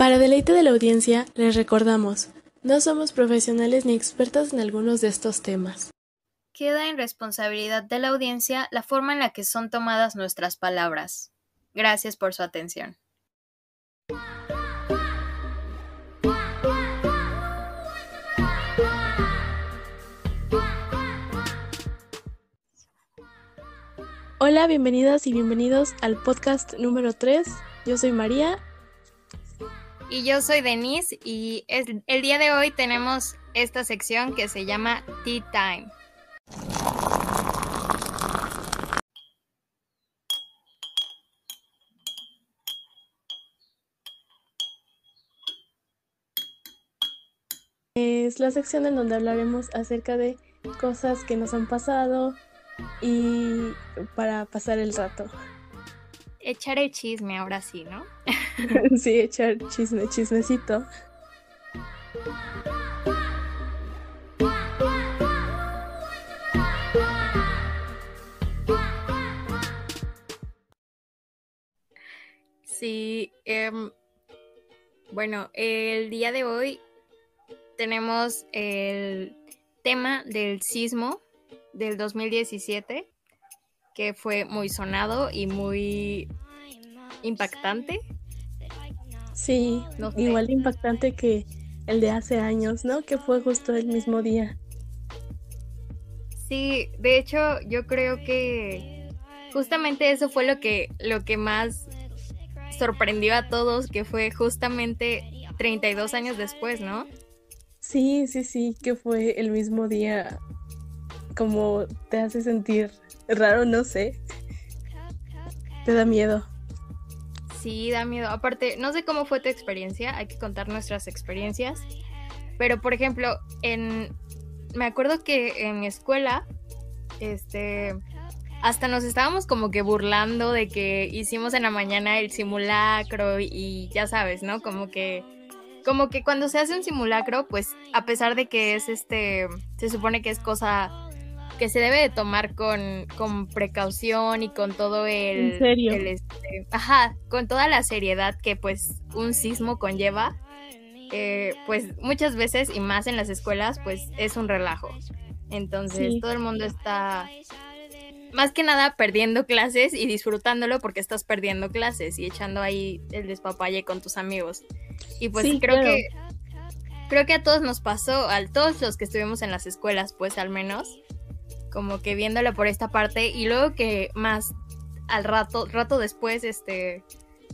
Para deleite de la audiencia, les recordamos, no somos profesionales ni expertos en algunos de estos temas. Queda en responsabilidad de la audiencia la forma en la que son tomadas nuestras palabras. Gracias por su atención. Hola, bienvenidas y bienvenidos al podcast número 3. Yo soy María. Y yo soy Denise y el día de hoy tenemos esta sección que se llama Tea Time. Es la sección en donde hablaremos acerca de cosas que nos han pasado, y para pasar el rato. Echar el chisme ahora sí, ¿no? sí, echar chisme, chismecito. Sí, em, bueno, el día de hoy tenemos el tema del sismo del 2017, que fue muy sonado y muy impactante. Sí, igual impactante que el de hace años, ¿no? Que fue justo el mismo día. Sí, de hecho yo creo que justamente eso fue lo que, lo que más sorprendió a todos, que fue justamente 32 años después, ¿no? Sí, sí, sí, que fue el mismo día como te hace sentir raro, no sé. Te da miedo. Sí, da miedo. Aparte, no sé cómo fue tu experiencia, hay que contar nuestras experiencias. Pero, por ejemplo, en me acuerdo que en mi escuela, este, hasta nos estábamos como que burlando de que hicimos en la mañana el simulacro y ya sabes, ¿no? Como que como que cuando se hace un simulacro, pues a pesar de que es este, se supone que es cosa que se debe de tomar con, con precaución y con todo el... ¿En serio? Este, ajá, con toda la seriedad que pues un sismo conlleva, eh, pues muchas veces y más en las escuelas pues es un relajo. Entonces todo el mundo está más que nada perdiendo clases y disfrutándolo porque estás perdiendo clases y echando ahí el despapalle con tus amigos. Y pues creo que creo que a todos nos pasó, a todos los que estuvimos en las escuelas, pues al menos, como que viéndolo por esta parte y luego que más al rato, rato después, este,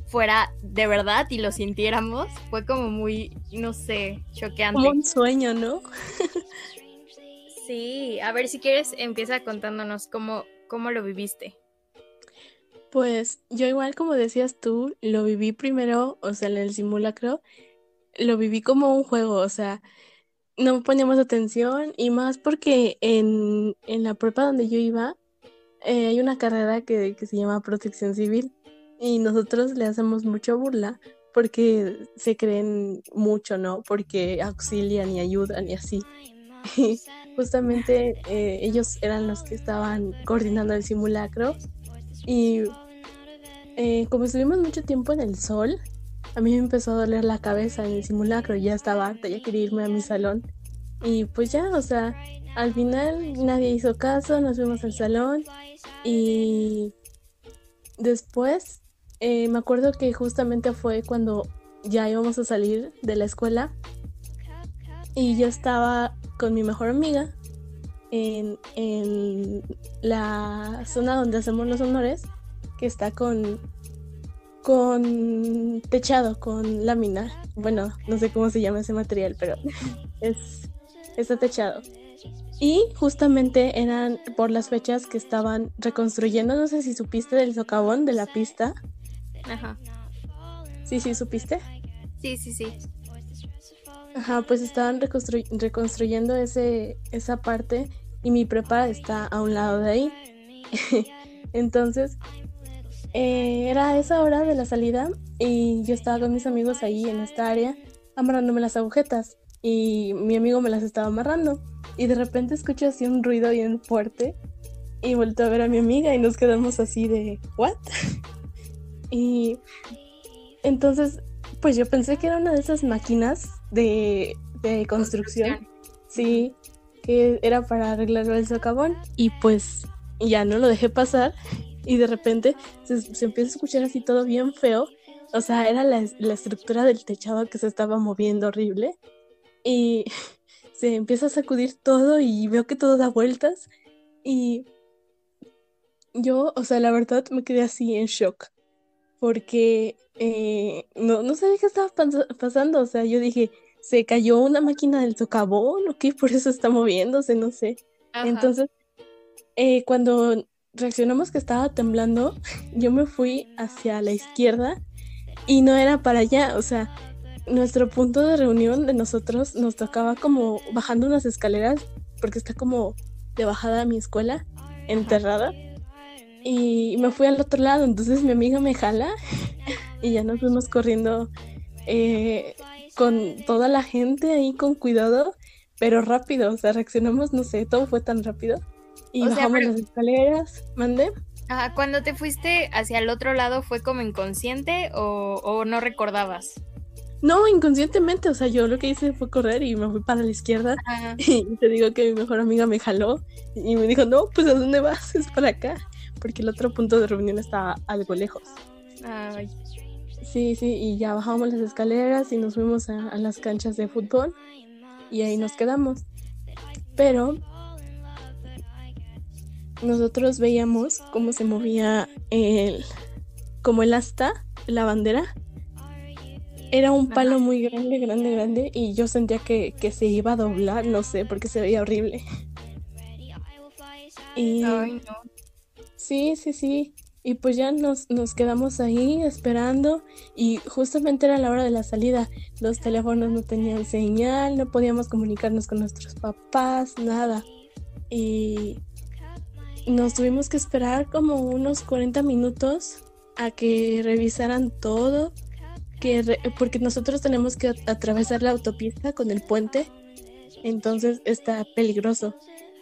fuera de verdad y lo sintiéramos, fue como muy, no sé, choqueante. Como un sueño, ¿no? sí, a ver si quieres, empieza contándonos cómo, cómo lo viviste. Pues yo igual como decías tú, lo viví primero, o sea, en el simulacro, lo viví como un juego, o sea, no poníamos atención y más porque en, la prepa donde yo iba eh, hay una carrera que, se llama protección civil y nosotros le hacemos mucha burla porque se creen mucho, ¿no? Porque auxilian y ayudan y así. Y justamente eh, ellos eran los que estaban coordinando el simulacro y eh, como estuvimos mucho tiempo en el sol, a mí me empezó a doler la cabeza en el simulacro, ya estaba harta, ya quería irme a mi salón. Y pues ya, o sea, al final nadie hizo caso, nos fuimos al salón y después eh, me acuerdo que justamente fue cuando ya íbamos a salir de la escuela y yo estaba con mi mejor amiga en, en la zona donde hacemos los honores, que está con con techado, con lámina. Bueno, no sé cómo se llama ese material, pero es está techado. Y justamente eran por las fechas que estaban reconstruyendo, no sé si supiste del socavón de la pista. Ajá. Sí, sí, supiste. Sí, sí, sí. Ajá, pues estaban reconstruyendo ese, esa parte y mi prepa está a un lado de ahí. Entonces, eh, era esa hora de la salida y yo estaba con mis amigos ahí en esta área amarrándome las agujetas y mi amigo me las estaba amarrando y de repente escucho así un ruido bien fuerte y vuelto a ver a mi amiga y nos quedamos así de ¿what? y entonces pues yo pensé que era una de esas máquinas de, de construcción. Sí, que era para arreglar el socavón. Y pues ya no lo dejé pasar. Y de repente se, empieza a escuchar así todo bien feo. O sea, era la, la estructura del techado que se estaba moviendo horrible. Y se empieza a sacudir todo y veo que todo da vueltas. Y yo, o sea, la verdad me quedé así en shock. Porque eh, no, no sabía qué estaba pasando. O sea, yo dije, se cayó una máquina del socavón o qué, por eso está moviéndose, no sé. Entonces, eh, cuando reaccionamos que estaba temblando, yo me fui hacia la izquierda y no era para allá, o sea, nuestro punto de reunión de nosotros nos tocaba como bajando unas escaleras, porque está como de bajada a mi escuela, enterrada. Y me fui al otro lado, entonces mi amiga me jala y ya nos fuimos corriendo eh, con toda la gente ahí con cuidado, pero rápido, o sea, reaccionamos, no sé, todo fue tan rápido. Y bajamos las escaleras, mandé. Ajá, cuando te fuiste hacia el otro lado, ¿fue como inconsciente o, o no recordabas? No, inconscientemente, o sea, yo lo que hice fue correr y me fui para la izquierda. Y te digo que mi mejor amiga me jaló y me dijo, no, pues ¿a dónde vas? Es para acá, porque el otro punto de reunión estaba algo lejos. Ay. Sí, sí, y ya bajamos las escaleras y nos fuimos a, a las canchas de fútbol y ahí nos quedamos. Pero nosotros veíamos cómo se movía el, como el asta, la bandera era un palo muy grande, grande, grande y yo sentía que, se iba a doblar, no sé, porque se veía horrible. Y... Sí, sí, sí. Y pues ya nos, nos quedamos ahí esperando y justamente era la hora de la salida. Los teléfonos no tenían señal, no podíamos comunicarnos con nuestros papás, nada. Y nos tuvimos que esperar como unos 40 minutos a que revisaran todo que porque nosotros tenemos que atravesar la autopista con el puente, entonces está peligroso.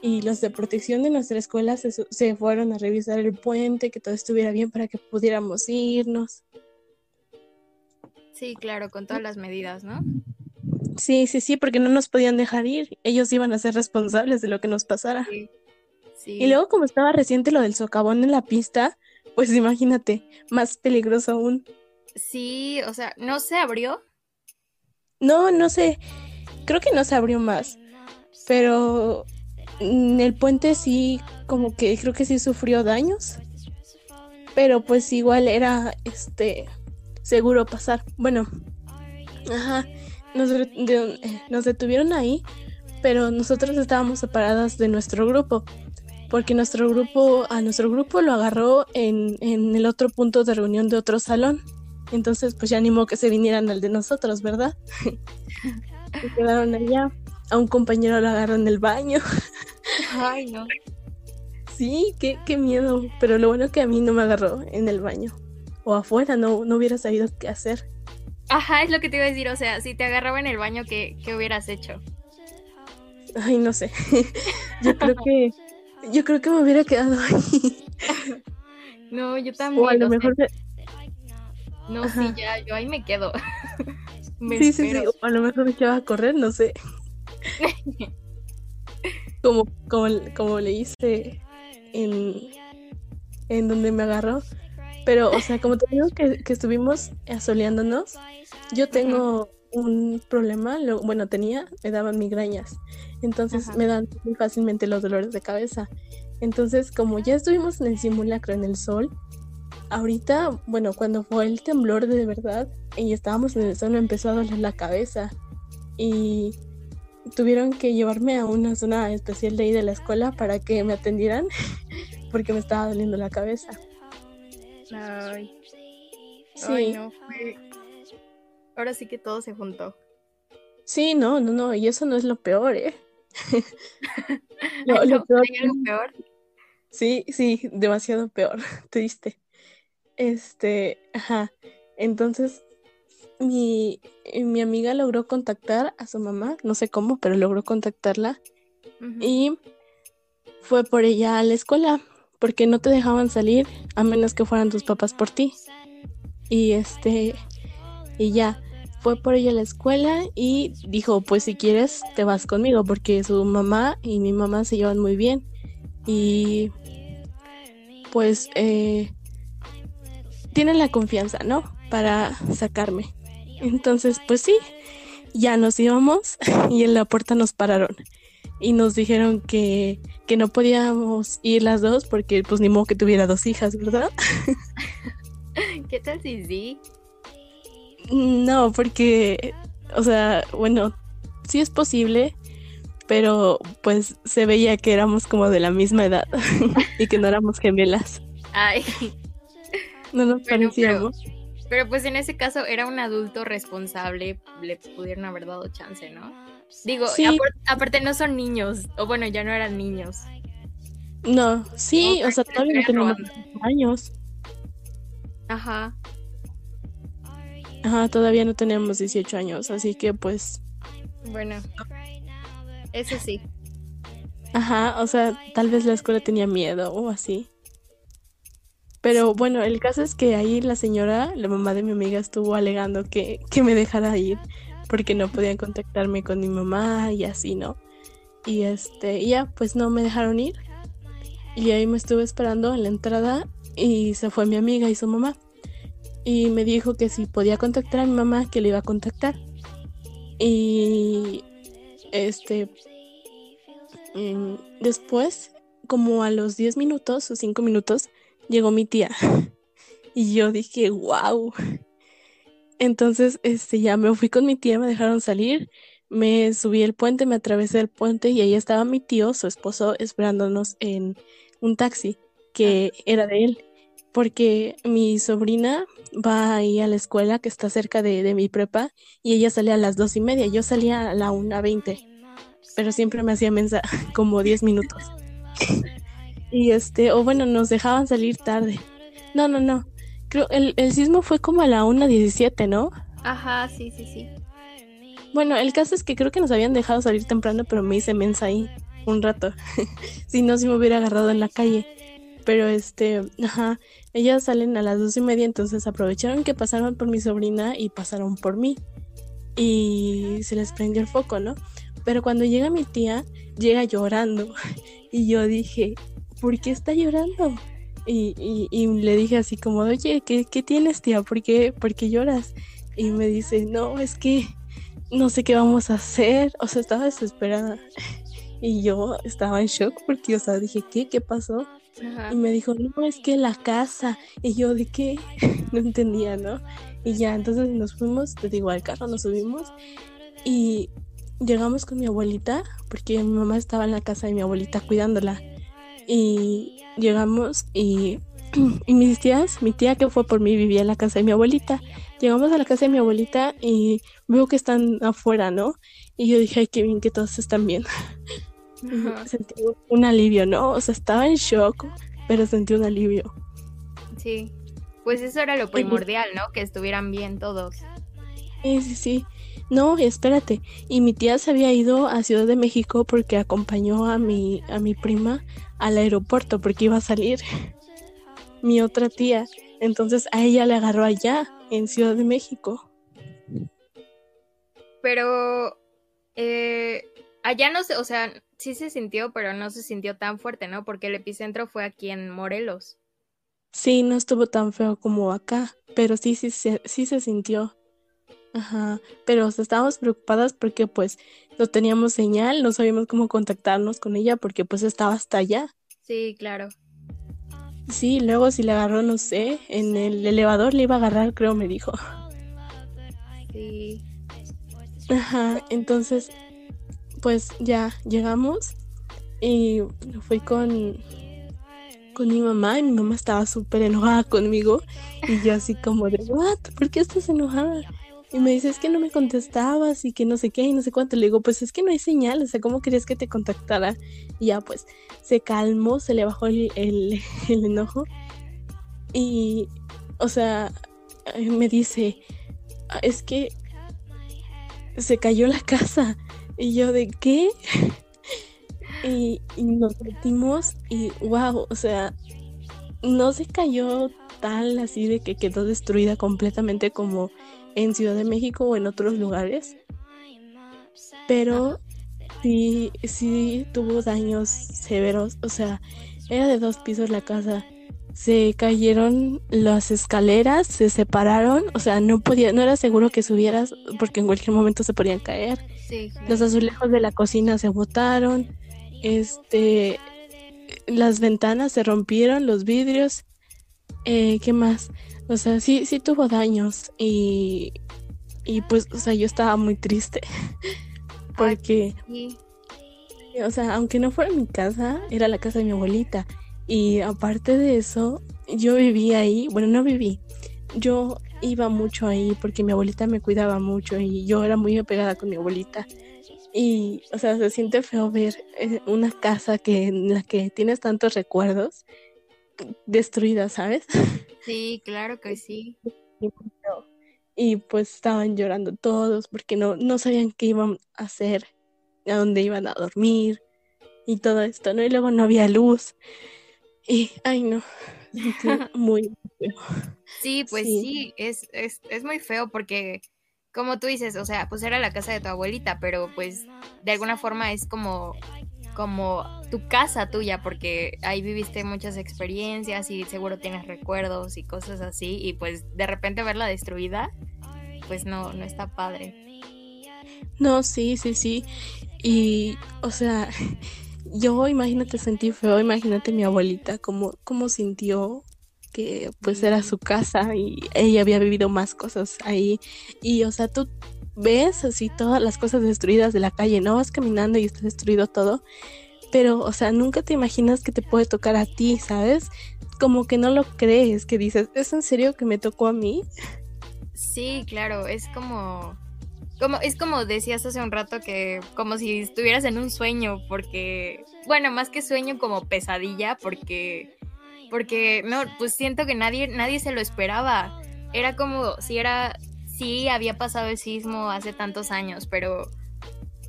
Y los de protección de nuestra escuela se, se fueron a revisar el puente, que todo estuviera bien para que pudiéramos irnos. Sí, claro, con todas las medidas, ¿no? Sí, sí, sí, porque no nos podían dejar ir. Ellos iban a ser responsables de lo que nos pasara. Y luego, como estaba reciente lo del socavón en la pista, pues imagínate, más peligroso aún. Sí, o sea, ¿no se abrió? No, no sé. Creo que no se abrió más. Pero el puente sí, como que creo que sí sufrió daños. Pero pues igual era este seguro pasar. Bueno, ajá. Nos, nos detuvieron ahí, pero nosotros estábamos separadas de nuestro grupo. Porque nuestro grupo, a nuestro grupo lo agarró en, en el otro punto de reunión de otro salón. Entonces, pues ya animó que se vinieran al de nosotros, ¿verdad? se quedaron allá. A un compañero lo agarró en el baño. Ay, no. Sí, qué, qué miedo. Pero lo bueno es que a mí no me agarró en el baño. O afuera, no, no hubiera sabido qué hacer. Ajá, es lo que te iba a decir. O sea, si te agarraba en el baño, ¿qué, qué hubieras hecho? Ay, no sé. yo creo que. Yo creo que me hubiera quedado ahí. no, yo también. O a lo mejor. No, sí, ya, yo ahí me quedo. sí, sí, sí, a lo mejor me echaba a correr, no sé. como, como, como le hice en, en donde me agarró. Pero, o sea, como te digo que, que estuvimos asoleándonos, yo tengo un problema, lo, bueno, tenía, me daban migrañas. Entonces me dan muy fácilmente los dolores de cabeza. Entonces, como ya estuvimos en el simulacro en el sol, ahorita, bueno, cuando fue el temblor de verdad y estábamos en el sol, empezó a doler la cabeza y tuvieron que llevarme a una zona especial de ahí de la escuela para que me atendieran porque me estaba doliendo la cabeza. Ay. Sí. no, fue... Ahora sí que todo se juntó. Sí, no, no, no, y eso no es lo peor, ¿eh? lo, peor, peor. Sí, sí, demasiado peor, triste. Este, ajá. Entonces, mi, mi amiga logró contactar a su mamá, no sé cómo, pero logró contactarla. Y fue por ella a la escuela, porque no te dejaban salir a menos que fueran tus papás por ti. Y este, y ya. Fue por ella a la escuela y dijo, pues si quieres te vas conmigo porque su mamá y mi mamá se llevan muy bien y pues eh, tienen la confianza, ¿no? Para sacarme. Entonces, pues sí, ya nos íbamos y en la puerta nos pararon y nos dijeron que, que no podíamos ir las dos porque pues ni modo que tuviera dos hijas, ¿verdad? ¿Qué tal si sí? No, porque, o sea, bueno, sí es posible, pero pues se veía que éramos como de la misma edad y que no éramos gemelas. Ay. No nos parecíamos. Pero, pues en ese caso era un adulto responsable, le pudieron haber dado chance, ¿no? Digo, aparte no son niños, o bueno, ya no eran niños. No, sí, o sea, todavía no tenemos años. Ajá. Ajá, todavía no tenemos 18 años, así que pues... Bueno, eso sí. Ajá, o sea, tal vez la escuela tenía miedo o así. Pero bueno, el caso es que ahí la señora, la mamá de mi amiga, estuvo alegando que, que me dejara ir porque no podían contactarme con mi mamá y así, ¿no? Y este, ya, pues no me dejaron ir. Y ahí me estuve esperando en la entrada y se fue mi amiga y su mamá y me dijo que si podía contactar a mi mamá, que le iba a contactar. Y este, después, como a los 10 minutos o 5 minutos, llegó mi tía. Y yo dije, wow. Entonces, este, ya me fui con mi tía, me dejaron salir, me subí el puente, me atravesé el puente y ahí estaba mi tío, su esposo, esperándonos en un taxi que era de él porque mi sobrina va ahí a la escuela que está cerca de, mi prepa y ella sale a las dos y media, yo salía a la una veinte, pero siempre me hacía mensa como diez minutos. y este, o bueno, nos dejaban salir tarde. No, no, no. Creo el, el sismo fue como a la una diecisiete, ¿no? Ajá, sí, sí, sí. Bueno, el caso es que creo que nos habían dejado salir temprano, pero me hice mensa ahí un rato. si no, si me hubiera agarrado en la calle. Pero este, ajá, ellas salen a las dos y media, entonces aprovecharon que pasaron por mi sobrina y pasaron por mí. Y se les prendió el foco, ¿no? Pero cuando llega mi tía, llega llorando. Y yo dije, ¿por qué está llorando? Y, y, le dije así como, oye, ¿qué, ¿qué, tienes, tía? ¿Por qué, ¿Por qué lloras? Y me dice, no, es que no sé qué vamos a hacer. O sea, estaba desesperada. Y yo estaba en shock porque, o sea, dije, ¿qué? ¿Qué pasó? Y me dijo, no, es que la casa. Y yo, ¿de qué? no entendía, ¿no? Y ya, entonces nos fuimos, te digo, al carro nos subimos y llegamos con mi abuelita, porque mi mamá estaba en la casa de mi abuelita cuidándola. Y llegamos y, y mis tías, mi tía que fue por mí vivía en la casa de mi abuelita. Llegamos a la casa de mi abuelita y veo que están afuera, ¿no? Y yo dije, ay, qué bien que todos están bien. Sentí un alivio, ¿no? O sea, estaba en shock, pero sentí un alivio. Sí, pues eso era lo primordial, ¿no? Que estuvieran bien todos. Sí, sí, sí. No, espérate. Y mi tía se había ido a Ciudad de México porque acompañó a mi, a mi prima al aeropuerto porque iba a salir mi otra tía. Entonces a ella le agarró allá, en Ciudad de México. Pero eh, allá no sé, o sea, sí se sintió, pero no se sintió tan fuerte, ¿no? Porque el epicentro fue aquí en Morelos. Sí, no estuvo tan feo como acá, pero sí, sí, sí, sí se sintió. Ajá, pero estábamos preocupadas porque pues no teníamos señal, no sabíamos cómo contactarnos con ella porque pues estaba hasta allá. Sí, claro. Sí, luego si le agarró, no sé, en el elevador le iba a agarrar, creo me dijo. Sí. Ajá, entonces pues ya llegamos y fui con, con mi mamá y mi mamá estaba súper enojada conmigo y yo así como de, what, ¿por qué estás enojada? Y me dice, es que no me contestabas y que no sé qué y no sé cuánto. Le digo, pues es que no hay señal, o sea, ¿cómo querías que te contactara? Y ya pues se calmó, se le bajó el, el, el enojo y, o sea, me dice, es que se cayó la casa y yo de qué? y, nos metimos y wow, o sea, no se cayó tal así de que quedó destruida completamente como en Ciudad de México o en otros lugares, pero sí, sí tuvo daños severos, o sea, era de dos pisos la casa. Se cayeron las escaleras, se separaron, o sea, no podía, no era seguro que subieras porque en cualquier momento se podían caer. Los azulejos de la cocina se botaron, este, las ventanas se rompieron, los vidrios, eh, ¿qué más? O sea, sí, sí tuvo daños y, y pues, o sea, yo estaba muy triste porque, o sea, aunque no fuera mi casa, era la casa de mi abuelita y aparte de eso, yo vivía ahí, bueno, no viví, yo iba mucho ahí porque mi abuelita me cuidaba mucho y yo era muy apegada con mi abuelita. Y, o sea, se siente feo ver eh, una casa que en la que tienes tantos recuerdos destruida, ¿sabes? Sí, claro que sí. Y pues estaban llorando todos porque no, no sabían qué iban a hacer, a dónde iban a dormir y todo esto, ¿no? Y luego no había luz. Y, ay, no, muy feo. Sí, pues sí, es, es, es muy feo porque como tú dices, o sea, pues era la casa de tu abuelita, pero pues de alguna forma es como como tu casa tuya, porque ahí viviste muchas experiencias y seguro tienes recuerdos y cosas así, y pues de repente verla destruida, pues no, no está padre. No, sí, sí, sí. Y, o sea, yo imagínate sentí feo, imagínate mi abuelita, cómo, cómo sintió que pues era su casa y ella había vivido más cosas ahí. Y, o sea, tú ves así todas las cosas destruidas de la calle, ¿no? Vas caminando y está destruido todo, pero, o sea, nunca te imaginas que te puede tocar a ti, ¿sabes? Como que no lo crees, que dices, ¿es en serio que me tocó a mí? Sí, claro, es como... Es como decías hace un rato que como si estuvieras en un sueño, porque, bueno, más que sueño como pesadilla, porque, porque, no, pues siento que nadie, nadie se lo esperaba. Era como si era sí había pasado el sismo hace tantos años, pero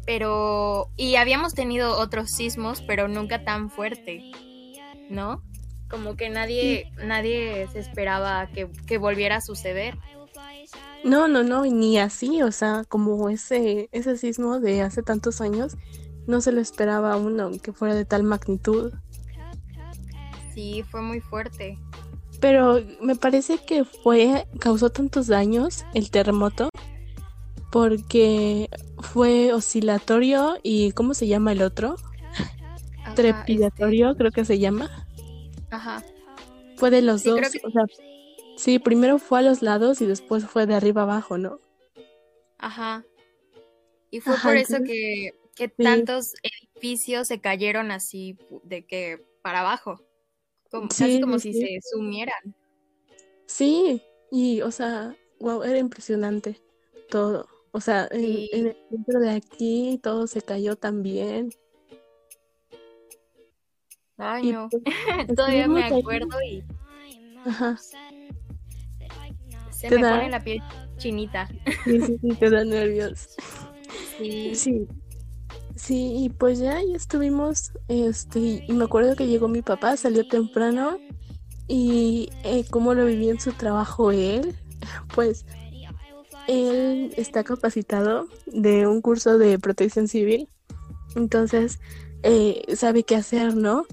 pero y habíamos tenido otros sismos, pero nunca tan fuerte, ¿no? Como que nadie nadie se esperaba que, que volviera a suceder. No, no, no, ni así, o sea, como ese ese sismo de hace tantos años no se lo esperaba a uno que fuera de tal magnitud. Sí, fue muy fuerte. Pero me parece que fue, causó tantos daños el terremoto porque fue oscilatorio y ¿cómo se llama el otro? Trepidatorio, este creo que se llama. Ajá. Fue de los dos, o sea, sí, primero fue a los lados y después fue de arriba abajo, ¿no? Ajá. Y fue por eso que, que tantos edificios se cayeron así de que para abajo casi como si se sumieran. Sí, y o sea, wow, era impresionante todo. O sea, en, el centro de aquí todo se cayó también. Ay, no. Pues, Todavía me acuerdo y. Ajá. Se me pone la piel chinita. Sí, sí, sí, te da nervios. Sí. Sí. Sí, y pues ya, ya estuvimos, este, y me acuerdo que llegó mi papá, salió temprano, y eh, cómo lo viví en su trabajo él, pues él está capacitado de un curso de protección civil, entonces eh, sabe qué hacer, ¿no?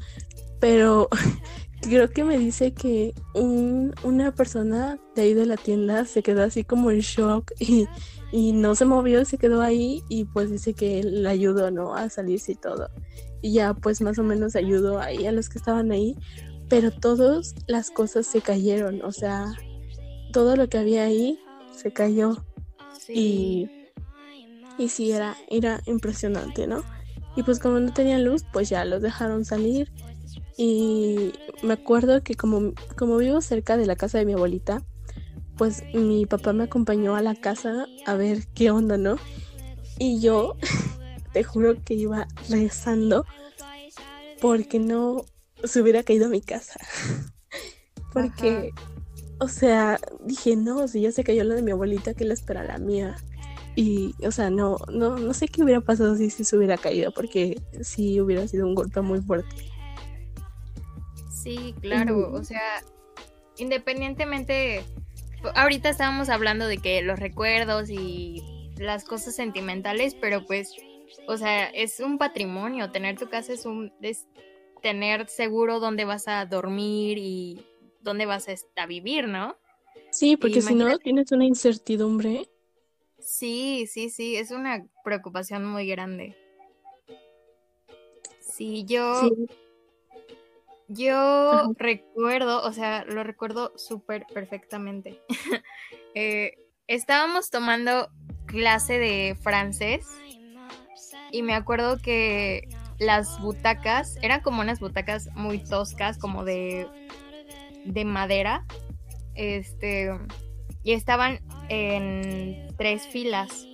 Pero creo que me dice que un, una persona de ahí de la tienda se quedó así como en shock y y no se movió, se quedó ahí y pues dice que él ayudó, ¿no? A salirse y todo. Y ya pues más o menos ayudó ahí a los que estaban ahí, pero todas las cosas se cayeron, o sea, todo lo que había ahí se cayó. Y, y sí, era, era impresionante, ¿no? Y pues como no tenían luz, pues ya los dejaron salir. Y me acuerdo que como, como vivo cerca de la casa de mi abuelita, pues mi papá me acompañó a la casa a ver qué onda, ¿no? Y yo te juro que iba rezando porque no se hubiera caído a mi casa. porque, o sea, dije, no, si ya se cayó la de mi abuelita, que la espera la mía. Y, o sea, no, no, no sé qué hubiera pasado si, si se hubiera caído, porque sí hubiera sido un golpe muy fuerte. Sí, claro, o sea, independientemente ahorita estábamos hablando de que los recuerdos y las cosas sentimentales, pero pues, o sea, es un patrimonio, tener tu casa es un, es tener seguro dónde vas a dormir y dónde vas a, vivir, ¿no? Sí, porque si no tienes una incertidumbre. Sí, sí, sí, es una preocupación muy grande. Sí, yo... Yo recuerdo, o sea, lo recuerdo súper perfectamente. Eh, estábamos tomando clase de francés y me acuerdo que las butacas eran como unas butacas muy toscas, como de, de madera. Este, y estaban en tres filas.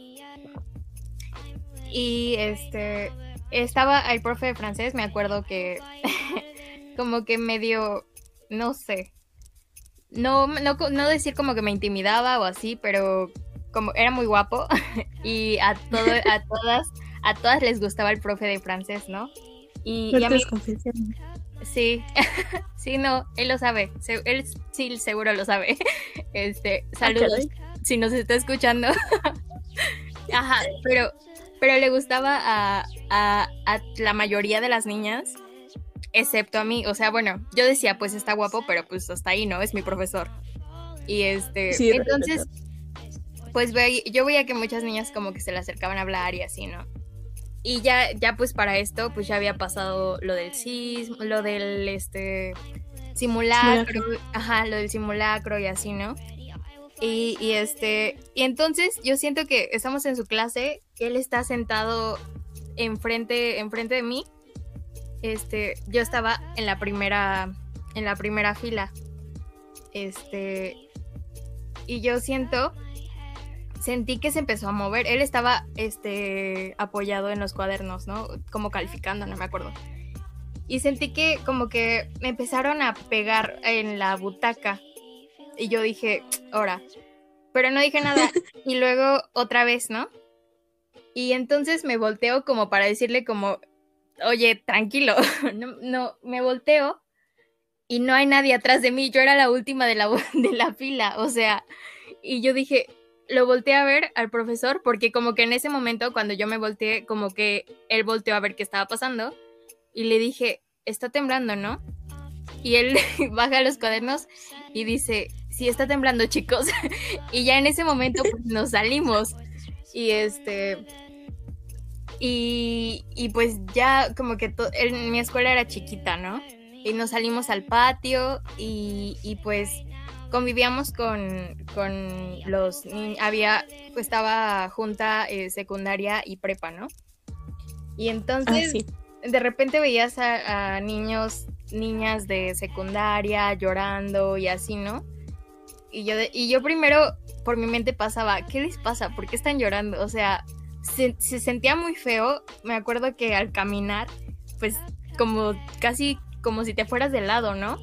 Y este, estaba el profe de francés, me acuerdo que como que medio, no sé, no, no, no decir como que me intimidaba o así, pero como era muy guapo y a, todo, a todas a todas les gustaba el profe de francés, ¿no? Y, a mí... Sí, sí, no, él lo sabe, él sí seguro lo sabe. Este, ah, saludos, si nos está escuchando. Ajá, pero, pero le gustaba a, a, a, la mayoría de las niñas, excepto a mí. O sea, bueno, yo decía, pues está guapo, pero pues hasta ahí, ¿no? Es mi profesor. Y este, entonces, pues yo veía que muchas niñas como que se le acercaban a hablar y así, ¿no? Y ya, ya pues para esto, pues ya había pasado lo del sismo, lo del este simulacro, ajá, lo del simulacro y así, ¿no? Y, y, este, y entonces yo siento que estamos en su clase, él está sentado enfrente, enfrente de mí. Este, yo estaba en la primera, en la primera fila. Este, y yo siento sentí que se empezó a mover. Él estaba este, apoyado en los cuadernos, ¿no? Como calificando, no me acuerdo. Y sentí que como que me empezaron a pegar en la butaca. Y yo dije, ahora. Pero no dije nada. y luego otra vez, ¿no? Y entonces me volteo como para decirle como, oye, tranquilo. no, no, me volteo y no hay nadie atrás de mí. Yo era la última de la, de la fila. O sea, y yo dije, lo volteé a ver al profesor porque como que en ese momento cuando yo me volteé, como que él volteó a ver qué estaba pasando y le dije, está temblando, ¿no? Y él baja los cuadernos y dice, sí, está temblando, chicos. y ya en ese momento pues, nos salimos. Y este... Y, y pues ya como que en mi escuela era chiquita, ¿no? Y nos salimos al patio y, y pues convivíamos con, con los había pues estaba junta eh, secundaria y prepa, ¿no? Y entonces ah, de repente veías a, niños, niñas de secundaria llorando y así, ¿no? Y yo, y yo primero por mi mente pasaba, ¿qué les pasa? ¿Por qué están llorando? O sea, se, se sentía muy feo. Me acuerdo que al caminar, pues como casi como si te fueras de lado, ¿no?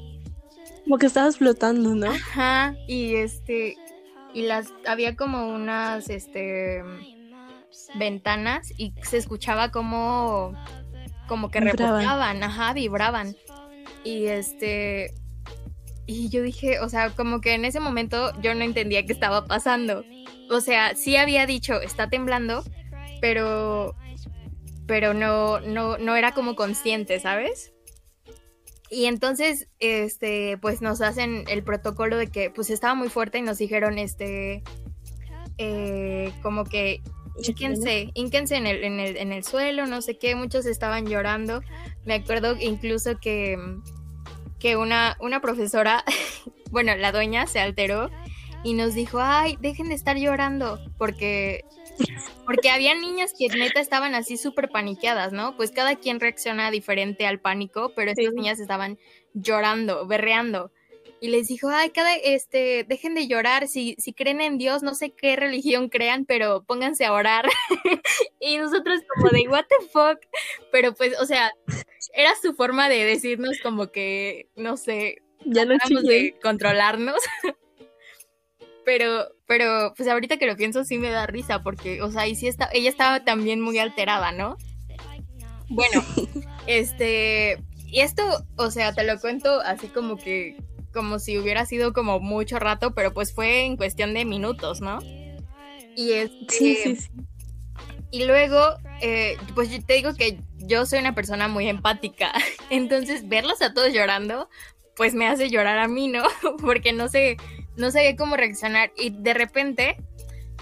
Como que estabas flotando, ¿no? Ajá, y este, y las, había como unas, este, ventanas y se escuchaba como, como que vibraban. ajá, vibraban. Y este, y yo dije, o sea, como que en ese momento yo no entendía qué estaba pasando. O sea, sí había dicho, está temblando, pero, pero no, no, no era como consciente, ¿sabes? Y entonces, este, pues nos hacen el protocolo de que pues estaba muy fuerte y nos dijeron, este, eh, como que ínquense, ínquense en el, en, el, en el suelo, no sé qué, muchos estaban llorando. Me acuerdo incluso que, que una, una profesora, bueno, la doña se alteró y nos dijo, ay, dejen de estar llorando, porque porque había niñas que neta estaban así súper paniqueadas, ¿no? Pues cada quien reacciona diferente al pánico, pero estas niñas estaban llorando, berreando. Y les dijo, ay, cada, este, dejen de llorar, si, si creen en Dios, no sé qué religión crean, pero pónganse a orar. y nosotros como de, what the fuck. Pero pues, o sea, era su forma de decirnos como que, no sé, ya no de controlarnos. pero, pero, pues ahorita que lo pienso sí me da risa, porque, o sea, y sí está, ella estaba también muy alterada, ¿no? Bueno, este, y esto, o sea, te lo cuento así como que como si hubiera sido como mucho rato, pero pues fue en cuestión de minutos, ¿no? Y este, sí, sí, sí. Y luego, eh, pues te digo que yo soy una persona muy empática, entonces verlos a todos llorando, pues me hace llorar a mí, ¿no? Porque no sé, no sabía cómo reaccionar y de repente,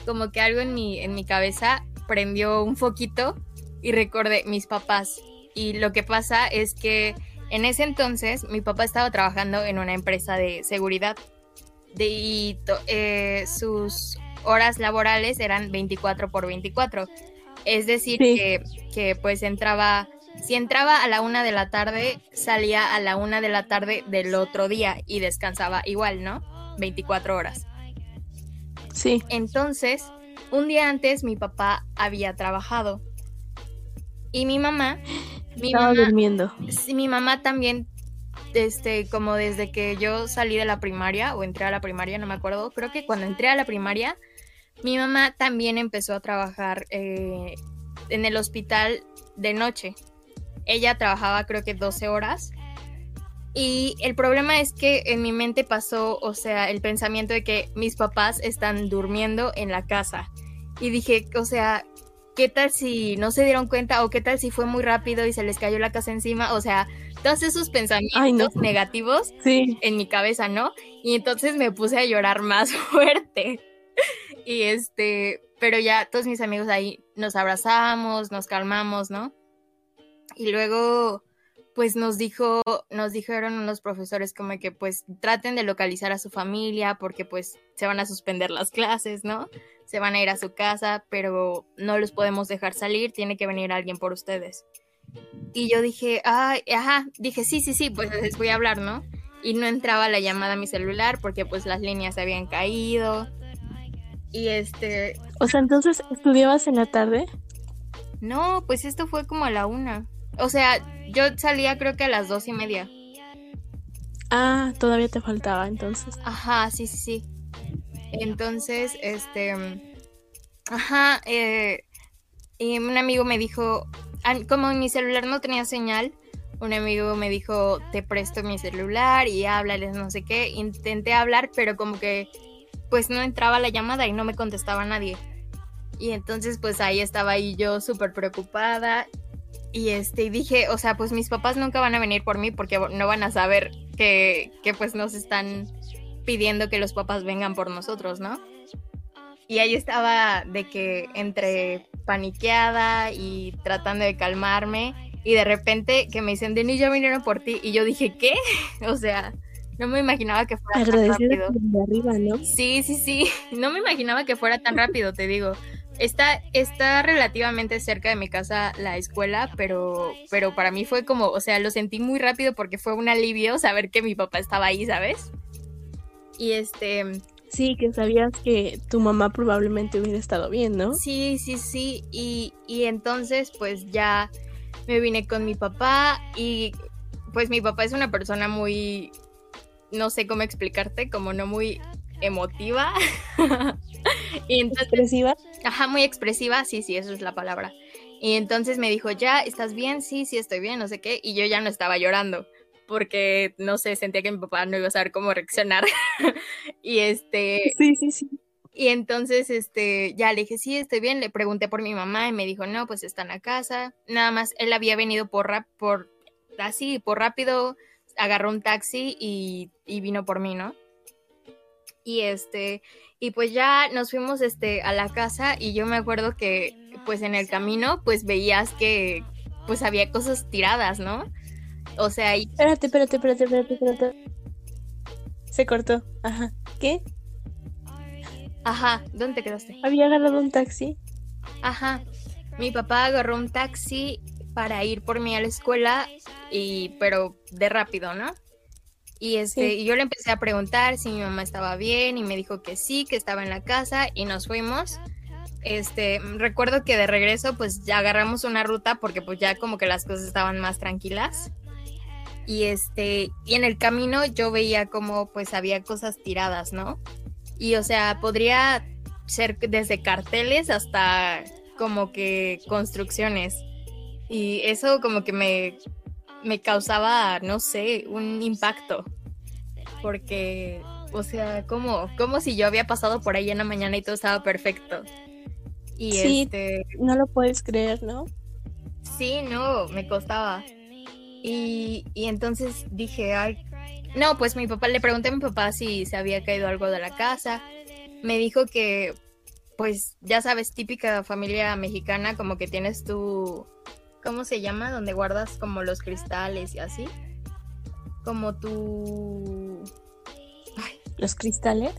como que algo en mi, en mi cabeza prendió un foquito y recordé mis papás. Y lo que pasa es que en ese entonces mi papá estaba trabajando en una empresa de seguridad de, y eh, sus horas laborales eran 24 por 24. Es decir, que, que, pues entraba, si entraba a la una de la tarde, salía a la una de la tarde del otro día y descansaba igual, ¿no? 24 horas. Sí. Entonces, un día antes mi papá había trabajado y mi mamá... Mi Estaba durmiendo. Sí, mi mamá también, este, como desde que yo salí de la primaria o entré a la primaria, no me acuerdo, creo que cuando entré a la primaria, mi mamá también empezó a trabajar eh, en el hospital de noche. Ella trabajaba creo que 12 horas. Y el problema es que en mi mente pasó, o sea, el pensamiento de que mis papás están durmiendo en la casa. Y dije, o sea, ¿qué tal si no se dieron cuenta? ¿O qué tal si fue muy rápido y se les cayó la casa encima? O sea, todos esos pensamientos negativos en mi cabeza, ¿no? Y entonces me puse a llorar más fuerte. Y este, pero ya todos mis amigos ahí nos abrazamos, nos calmamos, ¿no? Y luego, pues nos dijo, nos dijeron unos profesores como que pues traten de localizar a su familia porque pues se van a suspender las clases, ¿no? Se van a ir a su casa, pero no los podemos dejar salir, tiene que venir alguien por ustedes. Y yo dije, ay, ajá, dije, sí, sí, sí, pues les voy a hablar, ¿no? Y no entraba la llamada a mi celular porque pues las líneas habían caído y este. O sea, entonces estudiabas en la tarde. No, pues esto fue como a la una. O sea, yo salía creo que a las dos y media. Ah, todavía te faltaba entonces. Ajá, sí, sí, sí. Entonces, este. Ajá, eh, y un amigo me dijo, como mi celular no tenía señal, un amigo me dijo, te presto mi celular y háblales, no sé qué. Intenté hablar, pero como que pues no entraba la llamada y no me contestaba nadie. Y entonces pues ahí estaba ahí yo súper preocupada y este dije, o sea, pues mis papás nunca van a venir por mí porque no van a saber que, que pues nos están pidiendo que los papás vengan por nosotros, ¿no? Y ahí estaba de que entre paniqueada y tratando de calmarme y de repente que me dicen, Denis, ya vinieron por ti y yo dije, ¿qué? O sea, no me imaginaba que fuera tan rápido. arriba, ¿no? Sí, sí, sí. No me imaginaba que fuera tan rápido, te digo. Está, está relativamente cerca de mi casa la escuela, pero, pero para mí fue como, o sea, lo sentí muy rápido porque fue un alivio saber que mi papá estaba ahí, ¿sabes? Y este... Sí, que sabías que tu mamá probablemente hubiera estado bien, ¿no? Sí, sí, sí. Y, y entonces, pues ya me vine con mi papá y pues mi papá es una persona muy, no sé cómo explicarte, como no muy emotiva. y ¿Expresiva? Ajá, muy expresiva, sí, sí, eso es la palabra. Y entonces me dijo, ya, ¿estás bien? Sí, sí, estoy bien, no sé qué. Y yo ya no estaba llorando, porque, no sé, sentía que mi papá no iba a saber cómo reaccionar. y este... Sí, sí, sí. Y entonces, este, ya le dije, sí, estoy bien. Le pregunté por mi mamá y me dijo, no, pues está en la casa. Nada más, él había venido por, rap por así, por rápido agarró un taxi y, vino por mí, ¿no? Y este, y pues ya nos fuimos este a la casa y yo me acuerdo que pues en el camino pues veías que pues había cosas tiradas, ¿no? O sea, y... Espérate, espérate, espérate, espérate, espérate. Se cortó. Ajá. ¿Qué? Ajá, ¿dónde te quedaste? Había agarrado un taxi. Ajá. Mi papá agarró un taxi para ir por mí a la escuela, y, pero de rápido, ¿no? Y este, y yo le empecé a preguntar si mi mamá estaba bien y me dijo que sí, que estaba en la casa y nos fuimos. Este, recuerdo que de regreso pues ya agarramos una ruta porque pues ya como que las cosas estaban más tranquilas. Y este, y en el camino yo veía como pues había cosas tiradas, ¿no? Y o sea, podría ser desde carteles hasta como que construcciones. Y eso como que me, me causaba, no sé, un impacto. porque, o sea, como, como si yo había pasado por ahí en la mañana y todo estaba perfecto. Y sí, este... no lo puedes creer, ¿no? Sí, no, me costaba. Y, y entonces dije, ay, no, pues mi papá, le pregunté a mi papá si se había caído algo de la casa. Me dijo que, pues, ya sabes, típica familia mexicana, como que tienes tu, ¿cómo se llama? Donde guardas como los cristales y así. Como tu... ¿Los cristales?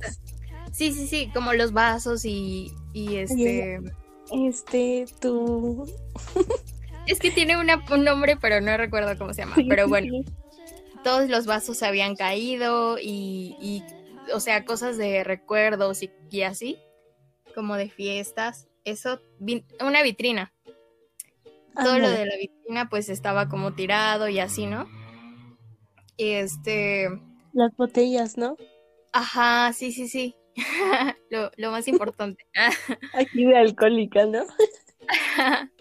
Sí, sí, sí, como los vasos y, y este... Este, tu... es que tiene un nombre, pero no recuerdo cómo se llama. pero bueno, todos los vasos se habían caído y, y o sea, cosas de recuerdos y, y, así, como de fiestas. Eso, una vitrina. Todo lo de la vitrina pues estaba como tirado y así, ¿no? Y este... Las botellas, ¿no? Ajá, sí, sí, sí. lo, lo, más importante. Aquí de alcohólica, ¿no?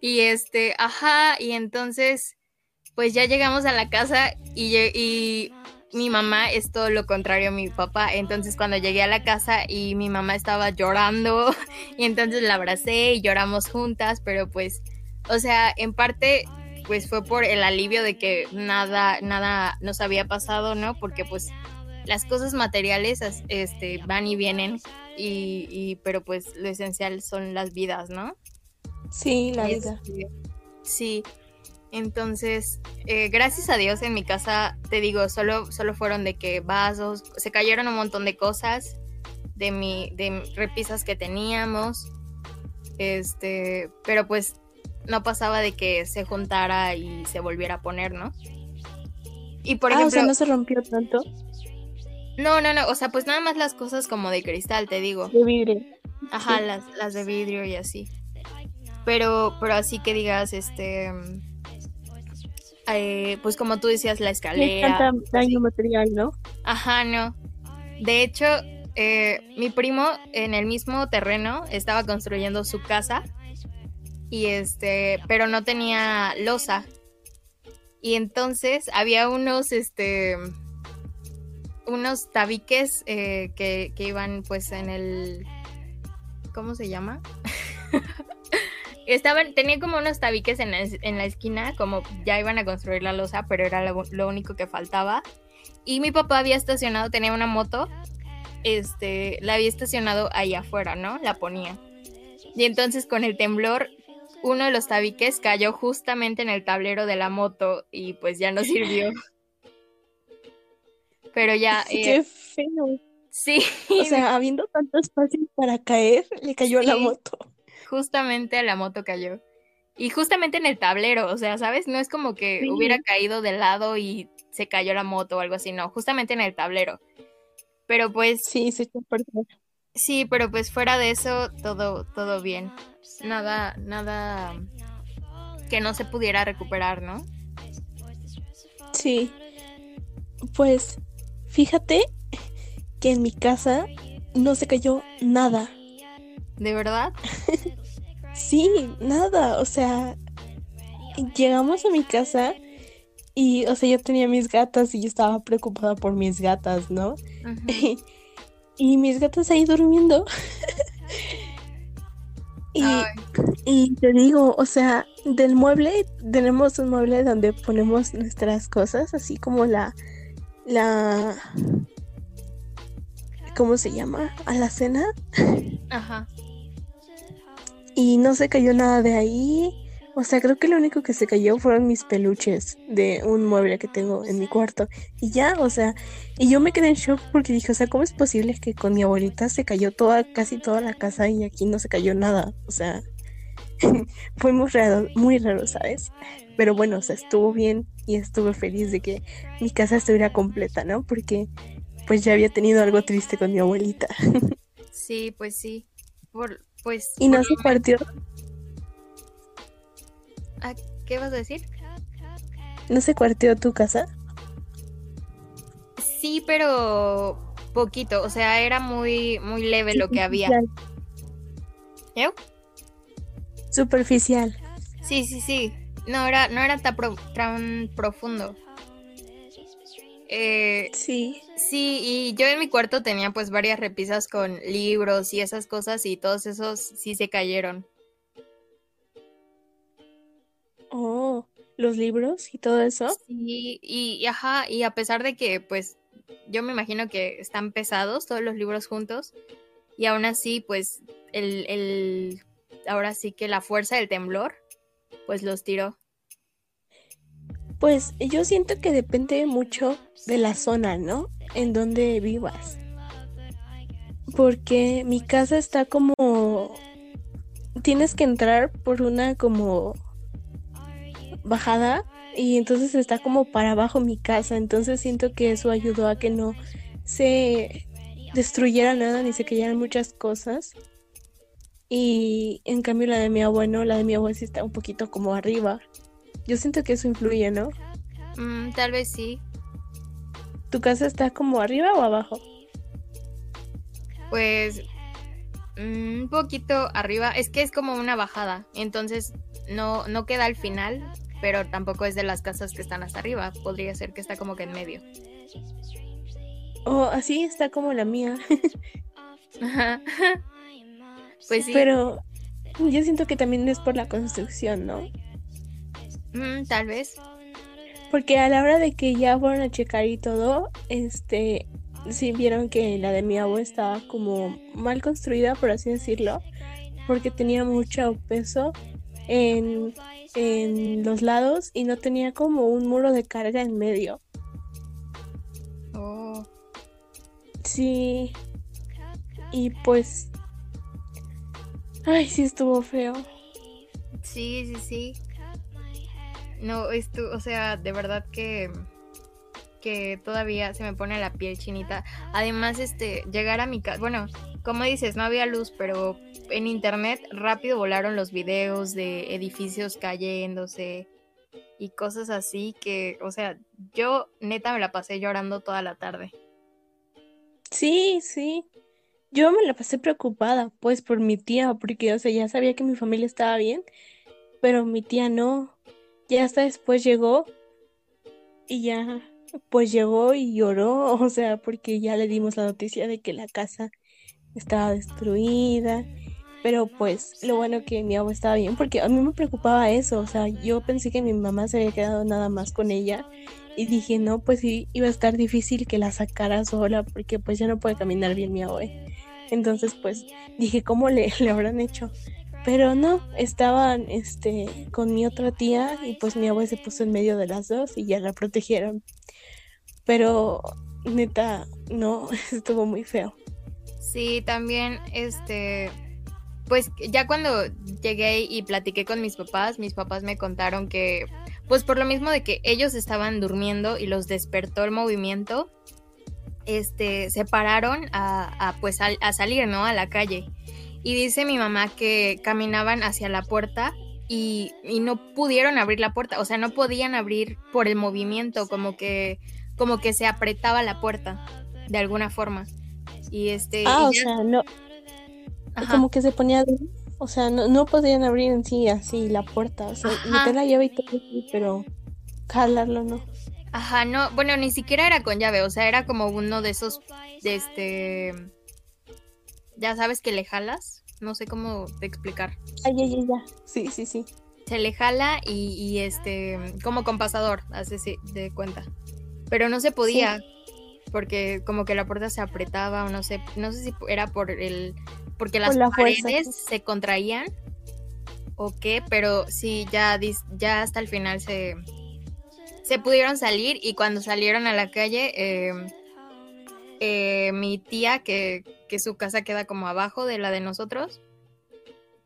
y este, ajá, y entonces, pues ya llegamos a la casa y, y mi mamá es todo lo contrario a mi papá. Entonces cuando llegué a la casa y mi mamá estaba llorando y entonces la abracé y lloramos juntas, pero pues o sea, en parte pues fue por el alivio de que nada, nada nos había pasado, ¿no? Porque pues las cosas materiales este, van y vienen, y, pero pues lo esencial son las vidas, ¿no? Sí, la vida. Sí, entonces, eh, gracias a Dios en mi casa, te digo, solo, solo fueron de que vasos, se cayeron un montón de cosas de mi, de repisas que teníamos, este, pero pues no pasaba de que se juntara y se volviera a poner, ¿no? Y por ejemplo. Ah, o sea, no se rompió tanto. No, no, no. O sea, pues nada más las cosas como de cristal, te digo. De vidrio. Ajá, las, las de vidrio y así. Pero, pero así que digas, este. Eh, pues como tú decías, la escalera. daño material, ¿no? Ajá, no. De hecho, eh, mi primo en el mismo terreno estaba construyendo su casa y este, pero no tenía losa. Y entonces había unos, este, unos tabiques eh, que, iban pues en el, ¿cómo se llama? Estaban, tenía como unos tabiques en la, esquina, como ya iban a construir la losa, pero era lo, lo, único que faltaba. Y mi papá había estacionado, tenía una moto, este, la había estacionado ahí afuera, ¿no? La ponía. Y entonces con el temblor uno de los tabiques cayó justamente en el tablero de la moto y pues ya no sirvió. Pero ya... Qué eh, feo. Sí. O sea, habiendo tanto espacio para caer, le cayó a la moto. Justamente a la moto cayó. Y justamente en el tablero, o sea, ¿sabes? No es como que hubiera caído de lado y se cayó la moto o algo así, no, justamente en el tablero. Pero pues... Sí, se echó Sí, pero pues fuera de eso, todo, todo bien. Nada, nada que no se pudiera recuperar, ¿no? Sí. Pues fíjate que en mi casa no se cayó nada. ¿De verdad? sí, nada. O sea, llegamos a mi casa y, o sea, yo tenía mis gatas y yo estaba preocupada por mis gatas, ¿no? y mis gatos ahí durmiendo. y, te digo, o sea, del mueble, tenemos un mueble donde ponemos nuestras cosas, así como la, la, ¿cómo se llama? A la cena. Ajá. Y no se cayó nada de ahí. O sea, creo que lo único que se cayó fueron mis peluches de un mueble que tengo en mi cuarto. Y ya, o sea, y yo me quedé en shock porque dije, o sea, ¿cómo es posible que con mi abuelita se cayó toda, casi toda la casa y aquí no se cayó nada? O sea, fue muy raro, muy raro, ¿sabes? Pero bueno, o sea, estuvo bien y estuve feliz de que mi casa estuviera completa, ¿no? Porque pues ya había tenido algo triste con mi abuelita. sí, pues sí. Por, pues. Y no se partió Ah, ¿Qué vas a decir? ¿No se cuarteó tu casa? Sí, pero poquito, o sea, era muy, muy leve lo que había. ¿Eh? Superficial. Sí, sí, sí. No era, no era tan, profundo. Eh, sí. Sí, y yo en mi cuarto tenía pues varias repisas con libros y esas cosas y todos esos sí se cayeron. Oh, los libros y todo eso. Sí, y, ajá, y a pesar de que pues yo me imagino que están pesados todos los libros juntos y aún así pues el, el ahora sí que la fuerza del temblor pues los tiró. Pues yo siento que depende mucho de la zona, ¿no? En donde vivas. Porque mi casa está como... Tienes que entrar por una como bajada y entonces está como para abajo mi casa. Entonces siento que eso ayudó a que no se destruyera nada ni se cayeran muchas cosas. Y en cambio la de mi abuelo, la de mi abuelo sí está un poquito como arriba. Yo siento que eso influye, ¿no? Mm, tal vez sí. ¿Tu casa está como arriba o abajo? Pues mm, un poquito arriba. Es que es como una bajada. Entonces no, no queda al final, pero tampoco es de las casas que están hasta arriba. Podría ser que está como que en medio. Oh, así está como la mía. pues sí. Pero yo siento que también es por la construcción, ¿no? Mm, tal vez. Porque a la hora de que ya fueron a checar y todo, este, sí vieron que la de mi abuelo estaba como mal construida, por así decirlo, porque tenía mucho peso en, en los lados y no tenía como un muro de carga en medio. Oh. Sí. Y pues... Ay, sí estuvo feo. Sí, sí, sí. No, esto, o sea, de verdad que que todavía se me pone la piel chinita. Además, este, llegar a mi casa, bueno, como dices, no había luz, pero en internet rápido volaron los videos de edificios cayéndose y cosas así que, o sea, yo neta me la pasé llorando toda la tarde. Sí, sí. Yo me la pasé preocupada, pues, por mi tía, porque, o sea, ya sabía que mi familia estaba bien, pero mi tía no. Ya hasta después llegó y ya, pues llegó y lloró, o sea, porque ya le dimos la noticia de que la casa estaba destruida. Pero pues lo bueno que mi abuela estaba bien, porque a mí me preocupaba eso, o sea, yo pensé que mi mamá se había quedado nada más con ella y dije, no, pues sí, iba a estar difícil que la sacara sola, porque pues ya no puede caminar bien mi abuela. Entonces pues dije, ¿cómo le, habrán hecho? Pero no, estaban este, con mi otra tía y pues mi abuela se puso en medio de las dos y ya la protegieron. Pero neta, no, estuvo muy feo. Sí, también, este, pues ya cuando llegué y platiqué con mis papás, mis papás me contaron que, pues por lo mismo de que ellos estaban durmiendo y los despertó el movimiento, este, se pararon a, a pues a salir, ¿no? A la calle y dice mi mamá que caminaban hacia la puerta y, no pudieron abrir la puerta, o sea, no podían abrir por el movimiento, como que, como que se apretaba la puerta de alguna forma. Y este. Ah, o sea, no. Como que se ponía. O sea, no, no podían abrir en sí así la puerta. O sea, meter la llave y todo, pero jalarlo no. Ajá, no, bueno, ni siquiera era con llave, o sea, era como uno de esos, de este, ya sabes que le jalas, no sé cómo te explicar. Ay, ay, ay, ya. Sí, sí, sí. Se le jala y, este, como compasador, hace de cuenta. Pero no se podía, porque como que la puerta se apretaba o no sé, no sé si era por el, porque las paredes se contraían o qué, pero sí, ya, ya hasta el final se, se pudieron salir y cuando salieron a la calle, eh, eh, mi tía, que, su casa queda como abajo de la de nosotros,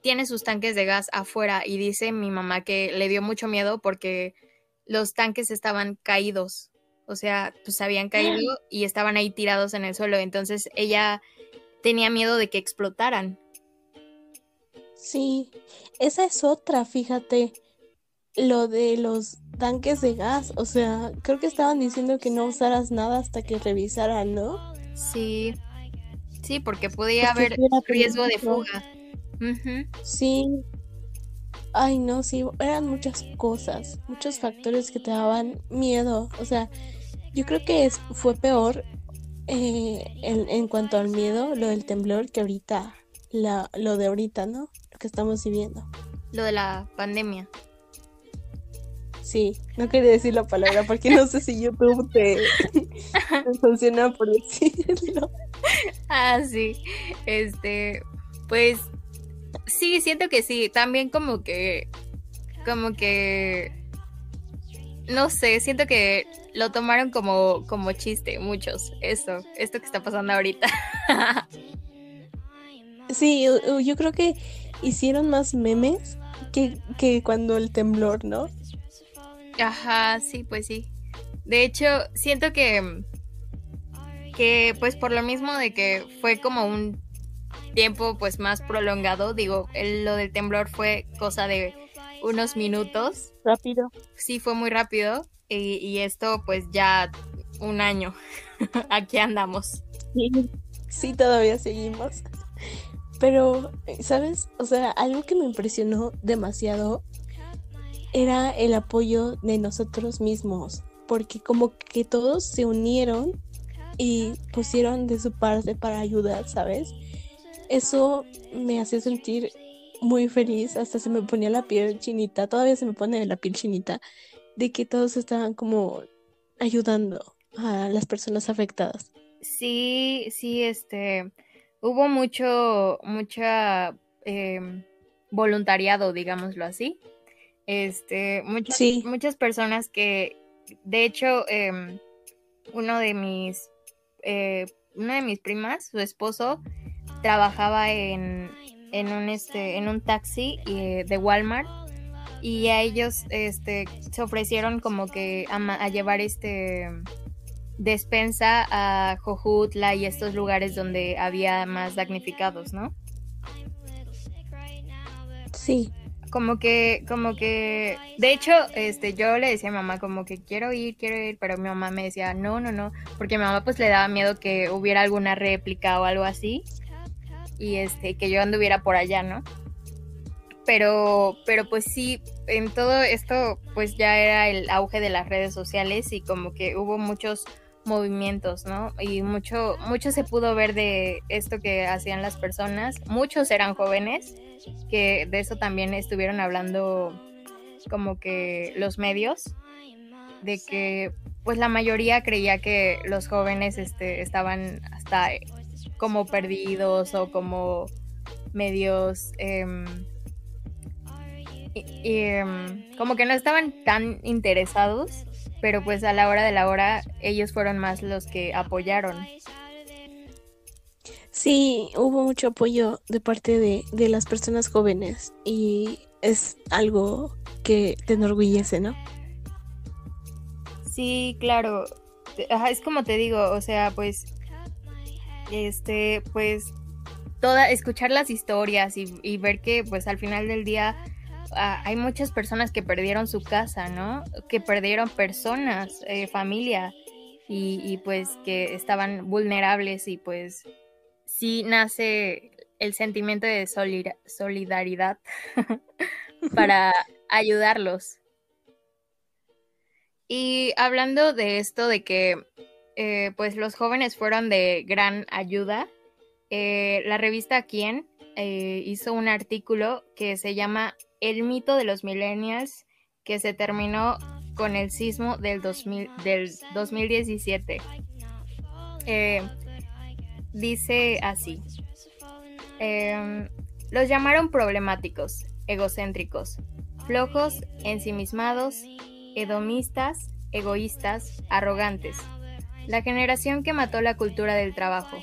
tiene sus tanques de gas afuera y dice mi mamá que le dio mucho miedo porque los tanques estaban caídos, o sea, pues habían caído y estaban ahí tirados en el suelo, entonces ella tenía miedo de que explotaran. Sí, esa es otra, fíjate, lo de los tanques de gas. O sea, creo que estaban diciendo que no usaras nada hasta que revisaran, ¿no? Sí. Sí, porque podía haber riesgo de fuga. Sí. Ay, no, sí, eran muchas cosas, muchos factores que te daban miedo. O sea, yo creo que es, fue peor eh, en, cuanto al miedo, lo del temblor, que ahorita, la, lo de ahorita, ¿no? Lo que estamos viviendo. Lo de la pandemia. Sí, no quería decir la palabra porque no sé si YouTube te, funciona por decirlo. Ah, sí. Este, pues sí, siento que sí. También como que, como que, no sé, siento que lo tomaron como, como chiste muchos. Esto, esto que está pasando ahorita. sí, yo creo que hicieron más memes que, que cuando el temblor, ¿no? Ajá, sí, pues sí. De hecho, siento que que pues por lo mismo de que fue como un tiempo pues más prolongado, digo, lo del temblor fue cosa de unos minutos. Rápido. Sí, fue muy rápido y, y esto pues ya un año. Aquí andamos. Sí, sí, todavía seguimos. Pero, ¿sabes? O sea, algo que me impresionó demasiado era el apoyo de nosotros mismos, porque como que todos se unieron y pusieron de su parte para ayudar, ¿sabes? Eso me hace sentir muy feliz, hasta se me ponía la piel chinita, todavía se me pone la piel chinita, de que todos estaban como ayudando a las personas afectadas. Sí, sí, este, hubo mucho, mucha eh, voluntariado, digámoslo así, este, muchas, muchas personas que, de hecho, em, uno de mis, eh, una de mis primas, su esposo, trabajaba en, en un este, en un taxi eh, de Walmart y a ellos, este, se ofrecieron como que a, a llevar este despensa a Jojutla y estos lugares donde había más damnificados, ¿no? Sí como que, como que, de hecho, este, yo le decía a mi mamá como que quiero ir, quiero ir, pero mi mamá me decía, no, no, no, porque mi mamá pues le daba miedo que hubiera alguna réplica o algo así, y este, que yo anduviera por allá, ¿no? Pero, pero pues sí, en todo esto pues ya era el auge de las redes sociales y como que hubo muchos movimientos, ¿no? Y mucho, mucho se pudo ver de esto que hacían las personas. Muchos eran jóvenes, que de eso también estuvieron hablando como que los medios, de que pues la mayoría creía que los jóvenes este, estaban hasta como perdidos o como medios... Em, em, como que no estaban tan interesados pero pues a la hora de la hora ellos fueron más los que apoyaron. Sí, hubo mucho apoyo de parte de, las personas jóvenes y es algo que te enorgullece, ¿no? Sí, claro. es como te digo, o sea, pues, este, pues, toda, escuchar las historias y, y ver que, pues, al final del día hay muchas personas que perdieron su casa, ¿no? Que perdieron personas, eh, familia, y, pues que estaban vulnerables y pues sí nace el sentimiento de solidaridad para ayudarlos. Y hablando de esto de que eh, pues los jóvenes fueron de gran ayuda, eh, la revista Quién hizo un artículo que se llama el mito de los millennials que se terminó con el sismo del, 2000, del 2017. Eh, dice así. Em, los llamaron problemáticos, egocéntricos, flojos, ensimismados, hedonistas, egoístas, arrogantes. La generación que mató la cultura del trabajo,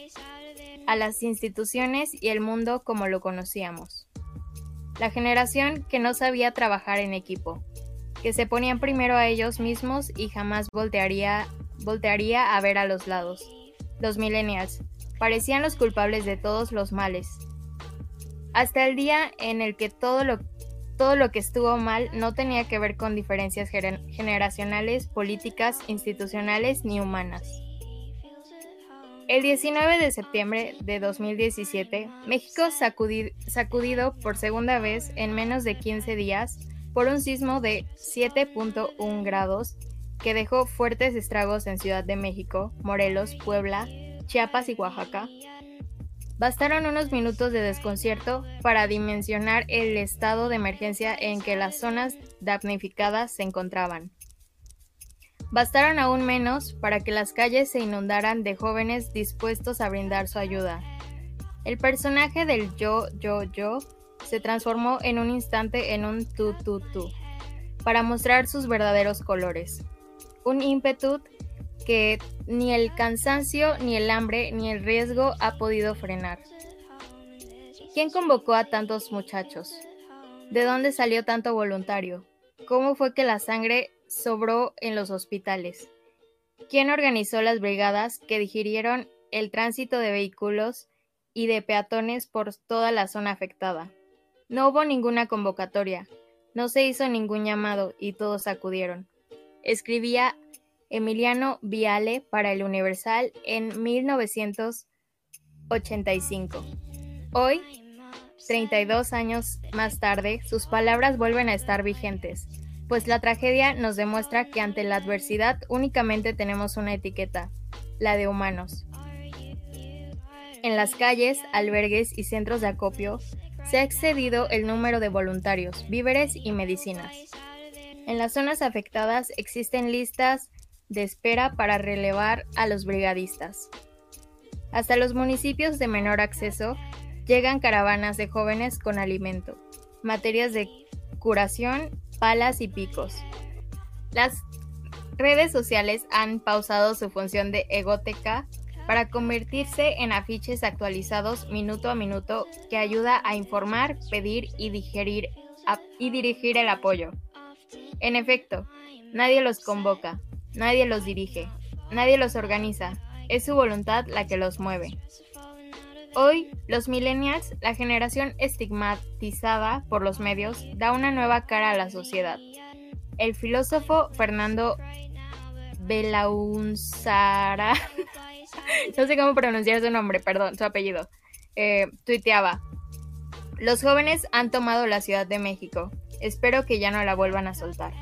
a las instituciones y el mundo como lo conocíamos la generación que no sabía trabajar en equipo, que se ponían primero a ellos mismos y jamás voltearía, voltearía a ver a los lados. Los millennials parecían los culpables de todos los males. Hasta el día en el que todo lo, todo lo que estuvo mal no tenía que ver con diferencias generacionales, políticas, institucionales ni humanas. El 19 de septiembre de 2017, México sacudido por segunda vez en menos de 15 días por un sismo de 7.1 grados que dejó fuertes estragos en Ciudad de México, Morelos, Puebla, Chiapas y Oaxaca, bastaron unos minutos de desconcierto para dimensionar el estado de emergencia en que las zonas damnificadas se encontraban. Bastaron aún menos para que las calles se inundaran de jóvenes dispuestos a brindar su ayuda. El personaje del yo, yo, yo se transformó en un instante en un tu, tu, tu, para mostrar sus verdaderos colores. Un ímpetu que ni el cansancio, ni el hambre, ni el riesgo ha podido frenar. ¿Quién convocó a tantos muchachos? ¿De dónde salió tanto voluntario? ¿Cómo fue que la sangre sobró en los hospitales? ¿Quién organizó las brigadas que digirieron el tránsito de vehículos y de peatones por toda la zona afectada? No hubo ninguna convocatoria, no se hizo ningún llamado y todos acudieron. Escribía Emiliano Viale para el Universal en 1985. Hoy, 32 años más tarde, sus palabras vuelven a estar vigentes pues la tragedia nos demuestra que ante la adversidad únicamente tenemos una etiqueta, la de humanos. En las calles, albergues y centros de acopio se ha excedido el número de voluntarios, víveres y medicinas. En las zonas afectadas existen listas de espera para relevar a los brigadistas. Hasta los municipios de menor acceso llegan caravanas de jóvenes con alimento, materias de curación palas y picos. Las redes sociales han pausado su función de egoteca para convertirse en afiches actualizados minuto a minuto que ayuda a informar, pedir y, digerir, y dirigir el apoyo. En efecto, nadie los convoca, nadie los dirige, nadie los organiza, es su voluntad la que los mueve. Hoy, los millennials, la generación estigmatizada por los medios, da una nueva cara a la sociedad. El filósofo Fernando Belaunzara, no sé cómo pronunciar su nombre, perdón, su apellido, eh, tuiteaba, los jóvenes han tomado la Ciudad de México, espero que ya no la vuelvan a soltar.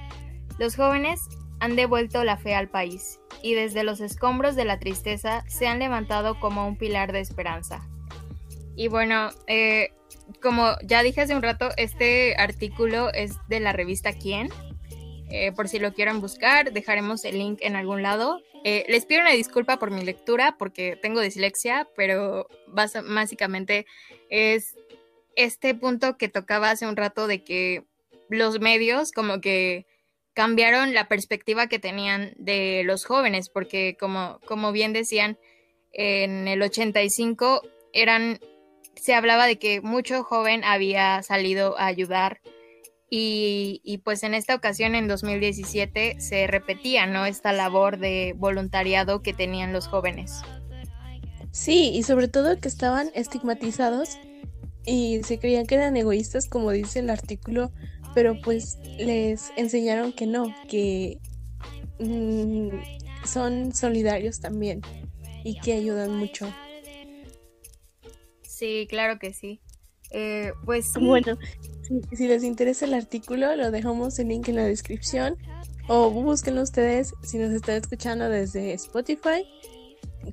Los jóvenes han devuelto la fe al país y desde los escombros de la tristeza se han levantado como un pilar de esperanza. Y bueno, eh, como ya dije hace un rato, este artículo es de la revista Quién. Eh, por si lo quieren buscar, dejaremos el link en algún lado. Eh, les pido una disculpa por mi lectura porque tengo dislexia, pero básicamente es este punto que tocaba hace un rato de que los medios como que cambiaron la perspectiva que tenían de los jóvenes, porque como, como bien decían, en el 85 eran se hablaba de que mucho joven había salido a ayudar y, pues en esta ocasión, en 2017, se repetía, ¿no? Esta labor de voluntariado que tenían los jóvenes. Sí, y sobre todo que estaban estigmatizados y se creían que eran egoístas, como dice el artículo, pero pues les enseñaron que no, que mm, son solidarios también y que ayudan mucho. Sí, claro que sí. Eh, pues Bueno, si, les interesa el artículo, lo dejamos el link en la descripción. O búsquenlo ustedes si nos están escuchando desde Spotify.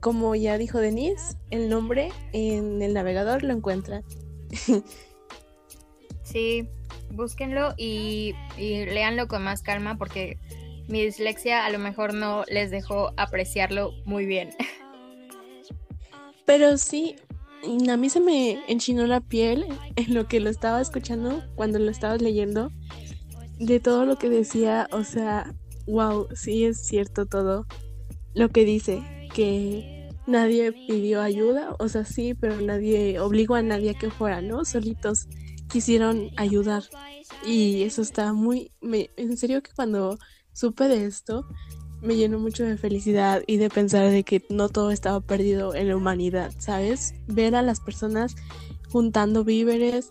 Como ya dijo Denise, el nombre en el navegador lo encuentran. sí, búsquenlo y, y léanlo con más calma porque mi dislexia a lo mejor no les dejó apreciarlo muy bien. Pero sí, a mí se me enchinó la piel en lo que lo estaba escuchando cuando lo estabas leyendo de todo lo que decía, o sea, wow, sí es cierto todo lo que dice, que nadie pidió ayuda, o sea, sí, pero nadie obligó a nadie a que fuera, ¿no? Solitos quisieron ayudar y eso está muy, me, en serio que cuando supe de esto, me llenó mucho de felicidad y de pensar de que no todo estaba perdido en la humanidad, ¿sabes? Ver a las personas juntando víveres,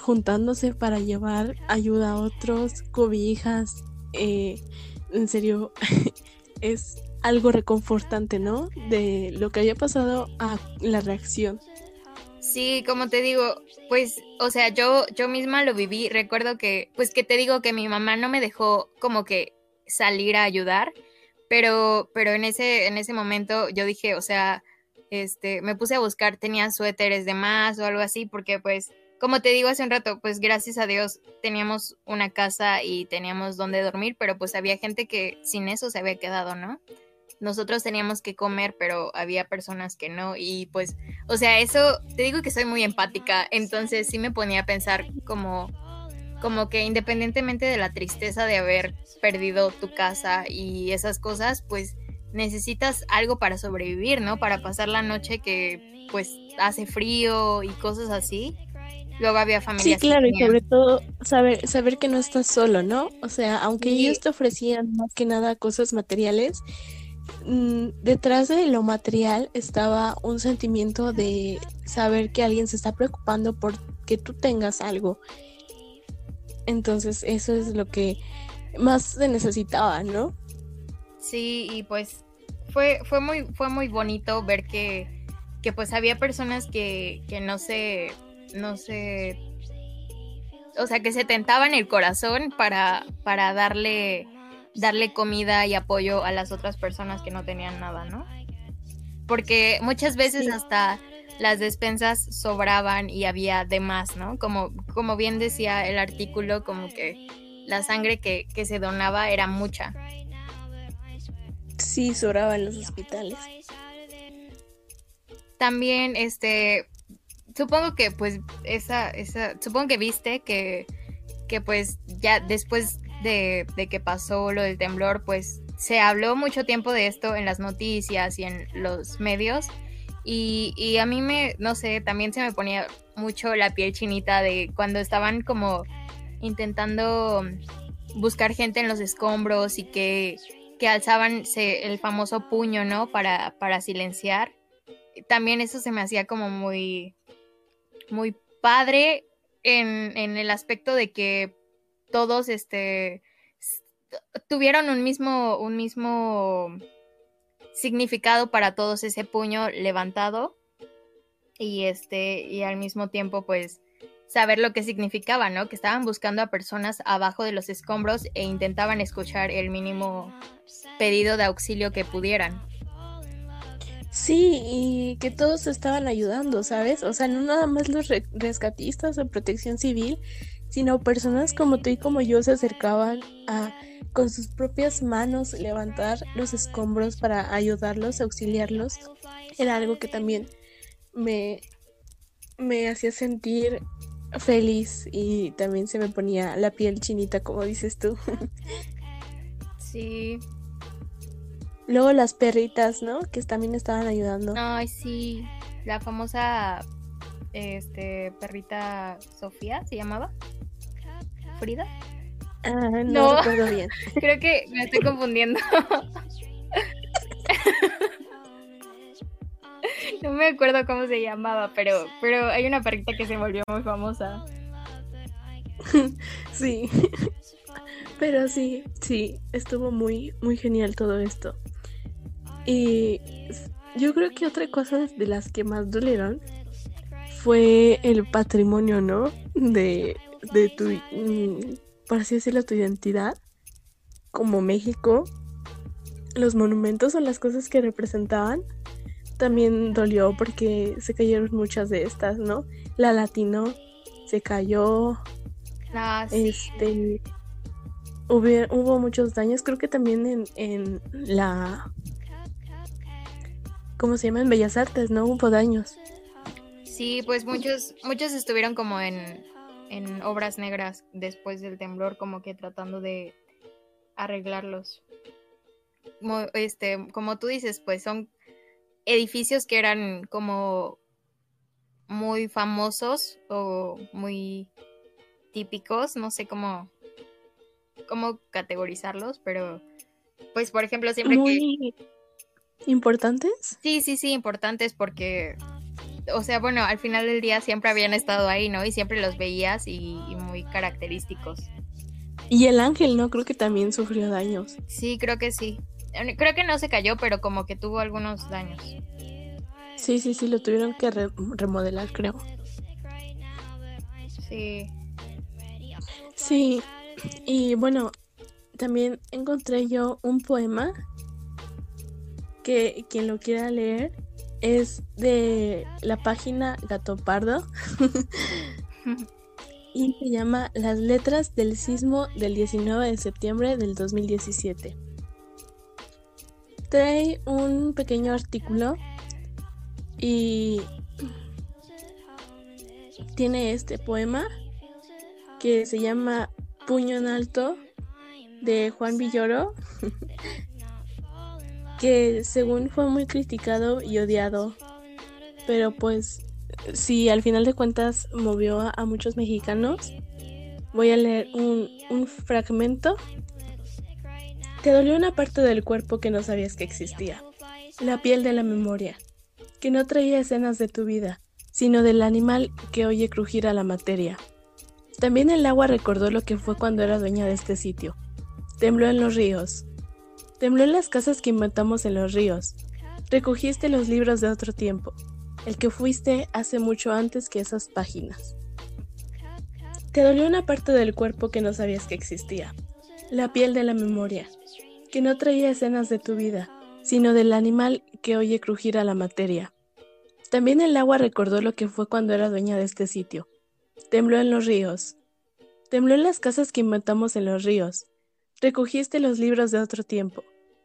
juntándose para llevar ayuda a otros, cobijas, eh, en serio, es algo reconfortante, ¿no? De lo que había pasado a la reacción. Sí, como te digo, pues, o sea, yo, yo misma lo viví. Recuerdo que, pues que te digo que mi mamá no me dejó como que salir a ayudar, pero, pero en, ese, en ese momento yo dije, o sea, este, me puse a buscar, tenía suéteres de más o algo así, porque pues, como te digo hace un rato, pues gracias a Dios teníamos una casa y teníamos donde dormir, pero pues había gente que sin eso se había quedado, ¿no? Nosotros teníamos que comer, pero había personas que no, y pues, o sea, eso, te digo que soy muy empática, entonces sí me ponía a pensar como como que independientemente de la tristeza de haber perdido tu casa y esas cosas, pues necesitas algo para sobrevivir, ¿no? Para pasar la noche que pues hace frío y cosas así. Luego había familias. Sí, claro, y sobre todo saber, saber que no estás solo, ¿no? O sea, aunque ellos te ofrecían más que nada cosas materiales, mm, detrás de lo material estaba un sentimiento de saber que alguien se está preocupando por que tú tengas algo entonces eso es lo que más se necesitaba, ¿no? Sí, y pues fue, fue, muy, fue muy bonito ver que, que pues había personas que, que no se, no se, o sea, que se tentaban el corazón para, para darle, darle comida y apoyo a las otras personas que no tenían nada, ¿no? Porque muchas veces hasta las despensas sobraban y había de más, ¿no? Como, como bien decía el artículo, como que la sangre que, se donaba era mucha. Sí, sobraba en los hospitales. También, este, supongo que pues esa, esa, supongo que viste que, que pues ya después de, de que pasó lo del temblor, pues se habló mucho tiempo de esto en las noticias y en los medios y, a mí me, no sé, también se me ponía mucho la piel chinita de cuando estaban como intentando buscar gente en los escombros y que, que alzaban el famoso puño, ¿no? Para, para silenciar. También eso se me hacía como muy, muy padre en, en el aspecto de que todos, este, tuvieron un mismo, un mismo significado para todos ese puño levantado y este y al mismo tiempo pues saber lo que significaba, ¿no? Que estaban buscando a personas abajo de los escombros e intentaban escuchar el mínimo pedido de auxilio que pudieran. Sí, y que todos estaban ayudando, ¿sabes? O sea, no nada más los rescatistas o protección civil, sino personas como tú y como yo se acercaban a con sus propias manos levantar los escombros para ayudarlos, auxiliarlos, era algo que también me, me hacía sentir feliz y también se me ponía la piel chinita, como dices tú. Sí. Luego las perritas, ¿no? Que también estaban ayudando. Ay, sí. La famosa este perrita Sofía se llamaba. Frida. Ah, no, recuerdo bien. Creo que me estoy confundiendo. no me acuerdo cómo se llamaba, pero, pero hay una perrita que se volvió muy famosa. sí. Pero sí, sí, estuvo muy, muy genial todo esto. Y yo creo que otra cosa de las que más dolieron fue el patrimonio, ¿no? De, de tu por así decirlo, tu identidad como México, los monumentos o las cosas que representaban, también dolió porque se cayeron muchas de estas, ¿no? La latino se cayó. Ah, este hubo, hubo, muchos daños, creo que también en, en la ¿cómo se llama? En Bellas Artes, ¿no? Hubo daños. Sí, pues muchos, muchos estuvieron como en en obras negras después del temblor, como que tratando de arreglarlos. Como, este, como tú dices, pues son edificios que eran como muy famosos o muy típicos, no sé cómo, cómo categorizarlos, pero pues por ejemplo siempre muy importantes. Sí, sí, sí, importantes porque o sea, bueno, al final del día siempre habían estado ahí, ¿no? Y siempre los veías y, muy característicos. Y el ángel, ¿no? Creo que también sufrió daños. Sí, creo que sí. Creo que no se cayó, pero como que tuvo algunos daños. Sí, sí, sí, lo tuvieron que remodelar, creo. Sí. Sí, y bueno, también encontré yo un poema que quien lo quiera leer es de la página Gato Pardo y se llama Las letras del sismo del 19 de septiembre del 2017. Trae un pequeño artículo y tiene este poema que se llama Puño en Alto de Juan Villoro, que según fue muy criticado y odiado, pero pues si al final de cuentas movió a, muchos mexicanos, voy a leer un, un fragmento. Te dolió una parte del cuerpo que no sabías que existía, la piel de la memoria, que no traía escenas de tu vida, sino del animal que oye crujir a la materia. También el agua recordó lo que fue cuando era dueña de este sitio. Tembló en los ríos. Tembló en las casas que inventamos en los ríos. Recogiste los libros de otro tiempo, el que fuiste hace mucho antes que esas páginas. Te dolió una parte del cuerpo que no sabías que existía, la piel de la memoria, que no traía escenas de tu vida, sino del animal que oye crujir a la materia. También el agua recordó lo que fue cuando era dueña de este sitio, Tembló en los ríos. Tembló en las casas que inventamos en los ríos. Recogiste los libros de otro tiempo,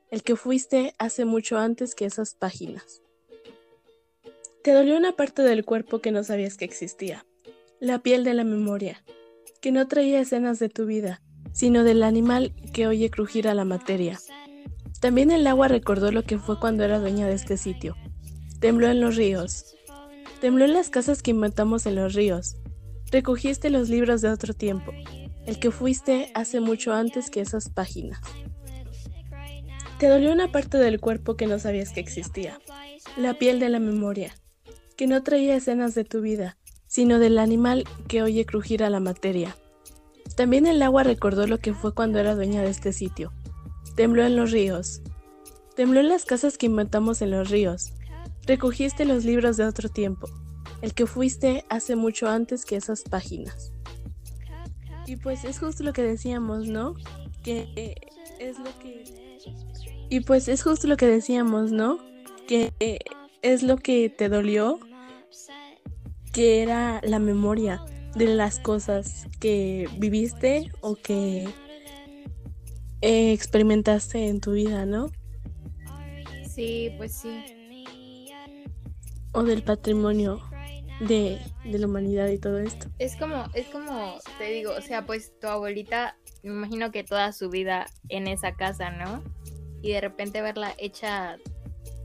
el que fuiste hace mucho antes que esas páginas. Te dolió una parte del cuerpo que no sabías que existía, la piel de la memoria, que no traía escenas de tu vida, sino del animal que oye crujir a la materia. También el agua recordó lo que fue cuando era dueña de este sitio. Tembló en los ríos. Tembló en las casas que inventamos en los ríos. Recogiste los libros de otro tiempo, el que fuiste hace mucho antes que esas páginas. Te dolió una parte del cuerpo que no sabías que existía, la piel de la memoria, que no traía escenas de tu vida, sino del animal que oye crujir a la materia. También el agua recordó lo que fue cuando era dueña de este sitio. Tembló en los ríos. Tembló en las casas que inventamos en los ríos. Recogiste los libros de otro tiempo, el que fuiste hace mucho antes que esas páginas. Y pues es justo lo que decíamos, ¿no? Que es lo que... Y pues es justo lo que decíamos, ¿no? Que es lo que te dolió, que era la memoria de las cosas que viviste o que experimentaste en tu vida, ¿no? Sí, pues sí. O del patrimonio de, la humanidad y todo esto. Es como, es como, te digo, o sea, pues tu abuelita, me imagino que toda su vida en esa casa, ¿no? Y de repente verla hecha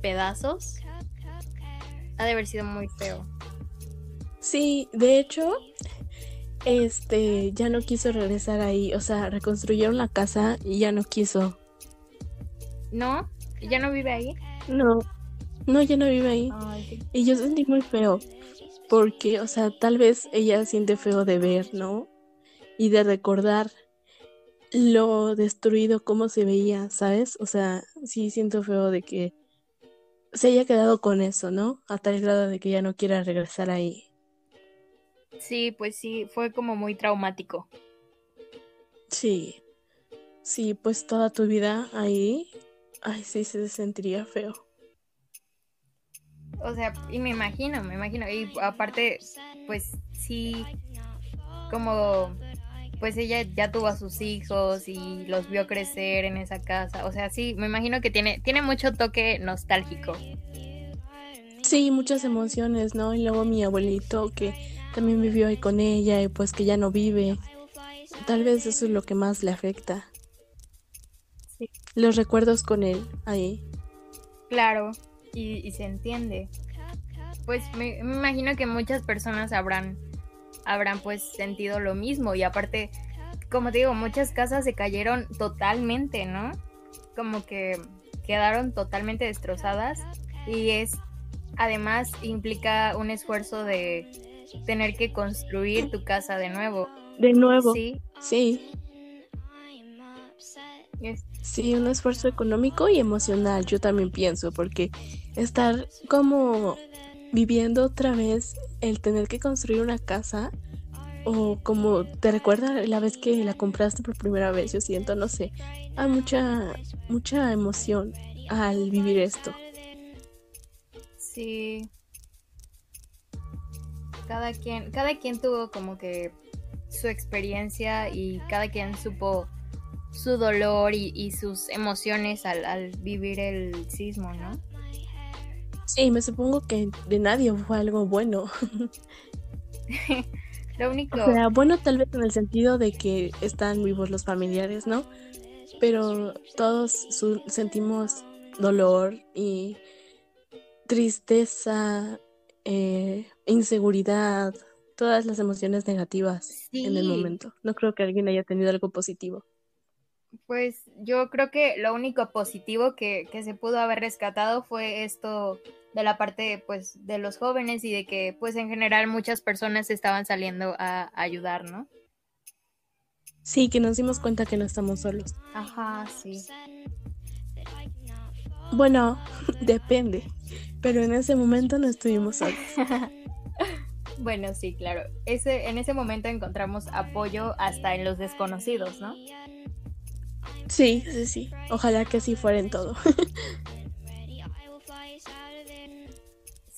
pedazos, ha de haber sido muy feo. Sí, de hecho, este, ya no quiso regresar ahí, o sea, reconstruyeron la casa y ya no quiso. ¿No? ¿Ya no vive ahí? No, no, ya no vive ahí. Y yo sentí muy feo, porque, o sea, tal vez ella siente feo de ver, ¿no? Y de recordar lo destruido, cómo se veía, ¿sabes? O sea, sí siento feo de que se haya quedado con eso, ¿no? A tal grado de que ya no quiera regresar ahí. Sí, pues sí, fue como muy traumático. Sí, sí, pues toda tu vida ahí, ay, sí se sentiría feo o sea, y me imagino, me imagino, y aparte, pues sí, como, pues ella ya tuvo a sus hijos y los vio crecer en esa casa, o sea, sí, me imagino que tiene, tiene mucho toque nostálgico. Sí, muchas emociones, ¿no? Y luego mi abuelito que también vivió ahí con ella y pues que ya no vive. Tal vez eso es lo que más le afecta. Sí. Los recuerdos con él ahí. Claro, y, se entiende. Pues me, imagino que muchas personas habrán, habrán pues sentido lo mismo y aparte, como te digo, muchas casas se cayeron totalmente, ¿no? Como que quedaron totalmente destrozadas y es, además implica un esfuerzo de tener que construir tu casa de nuevo. De nuevo. Sí. Sí. Sí, un esfuerzo económico y emocional, yo también pienso, porque estar como viviendo otra vez el tener que construir una casa o como te recuerda la vez que la compraste por primera vez, yo siento, no sé, hay mucha, mucha emoción al vivir esto. Sí. Cada quien, cada quien tuvo como que su experiencia y cada quien supo su dolor y, sus emociones al, al, vivir el sismo, ¿no? Sí, me supongo que de nadie fue algo bueno. Lo único. O sea, bueno, tal vez en el sentido de que están vivos los familiares, ¿no? Pero todos sentimos dolor y tristeza, eh, inseguridad, todas las emociones negativas en el momento. No creo que alguien haya tenido algo positivo. Pues yo creo que lo único positivo que, que, se pudo haber rescatado fue esto de la parte pues de los jóvenes y de que pues en general muchas personas estaban saliendo a, ayudar, ¿no? Sí, que nos dimos cuenta que no estamos solos. Ajá, sí. Bueno, depende, pero en ese momento no estuvimos solos. bueno, sí, claro. Ese, en ese momento encontramos apoyo hasta en los desconocidos, ¿no? Sí, sí, sí. Ojalá que así fuera en todo.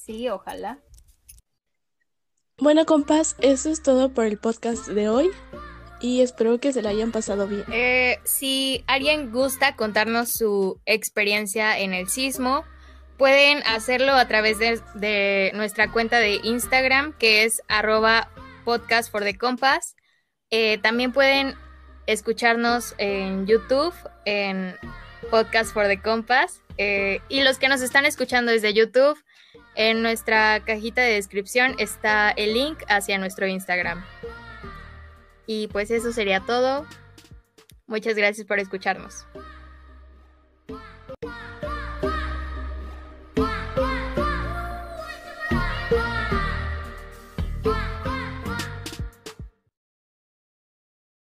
sí, ojalá. Bueno, compas, eso es todo por el podcast de hoy y espero que se la hayan pasado bien. Eh, si alguien gusta contarnos su experiencia en el sismo, pueden hacerlo a través de, nuestra cuenta de Instagram, que es arroba podcast for the compass. Eh, también pueden escucharnos en YouTube, en Podcast for the Compass. Eh, y los que nos están escuchando desde YouTube, en nuestra cajita de descripción está el link hacia nuestro Instagram. Y pues eso sería todo. Muchas gracias por escucharnos.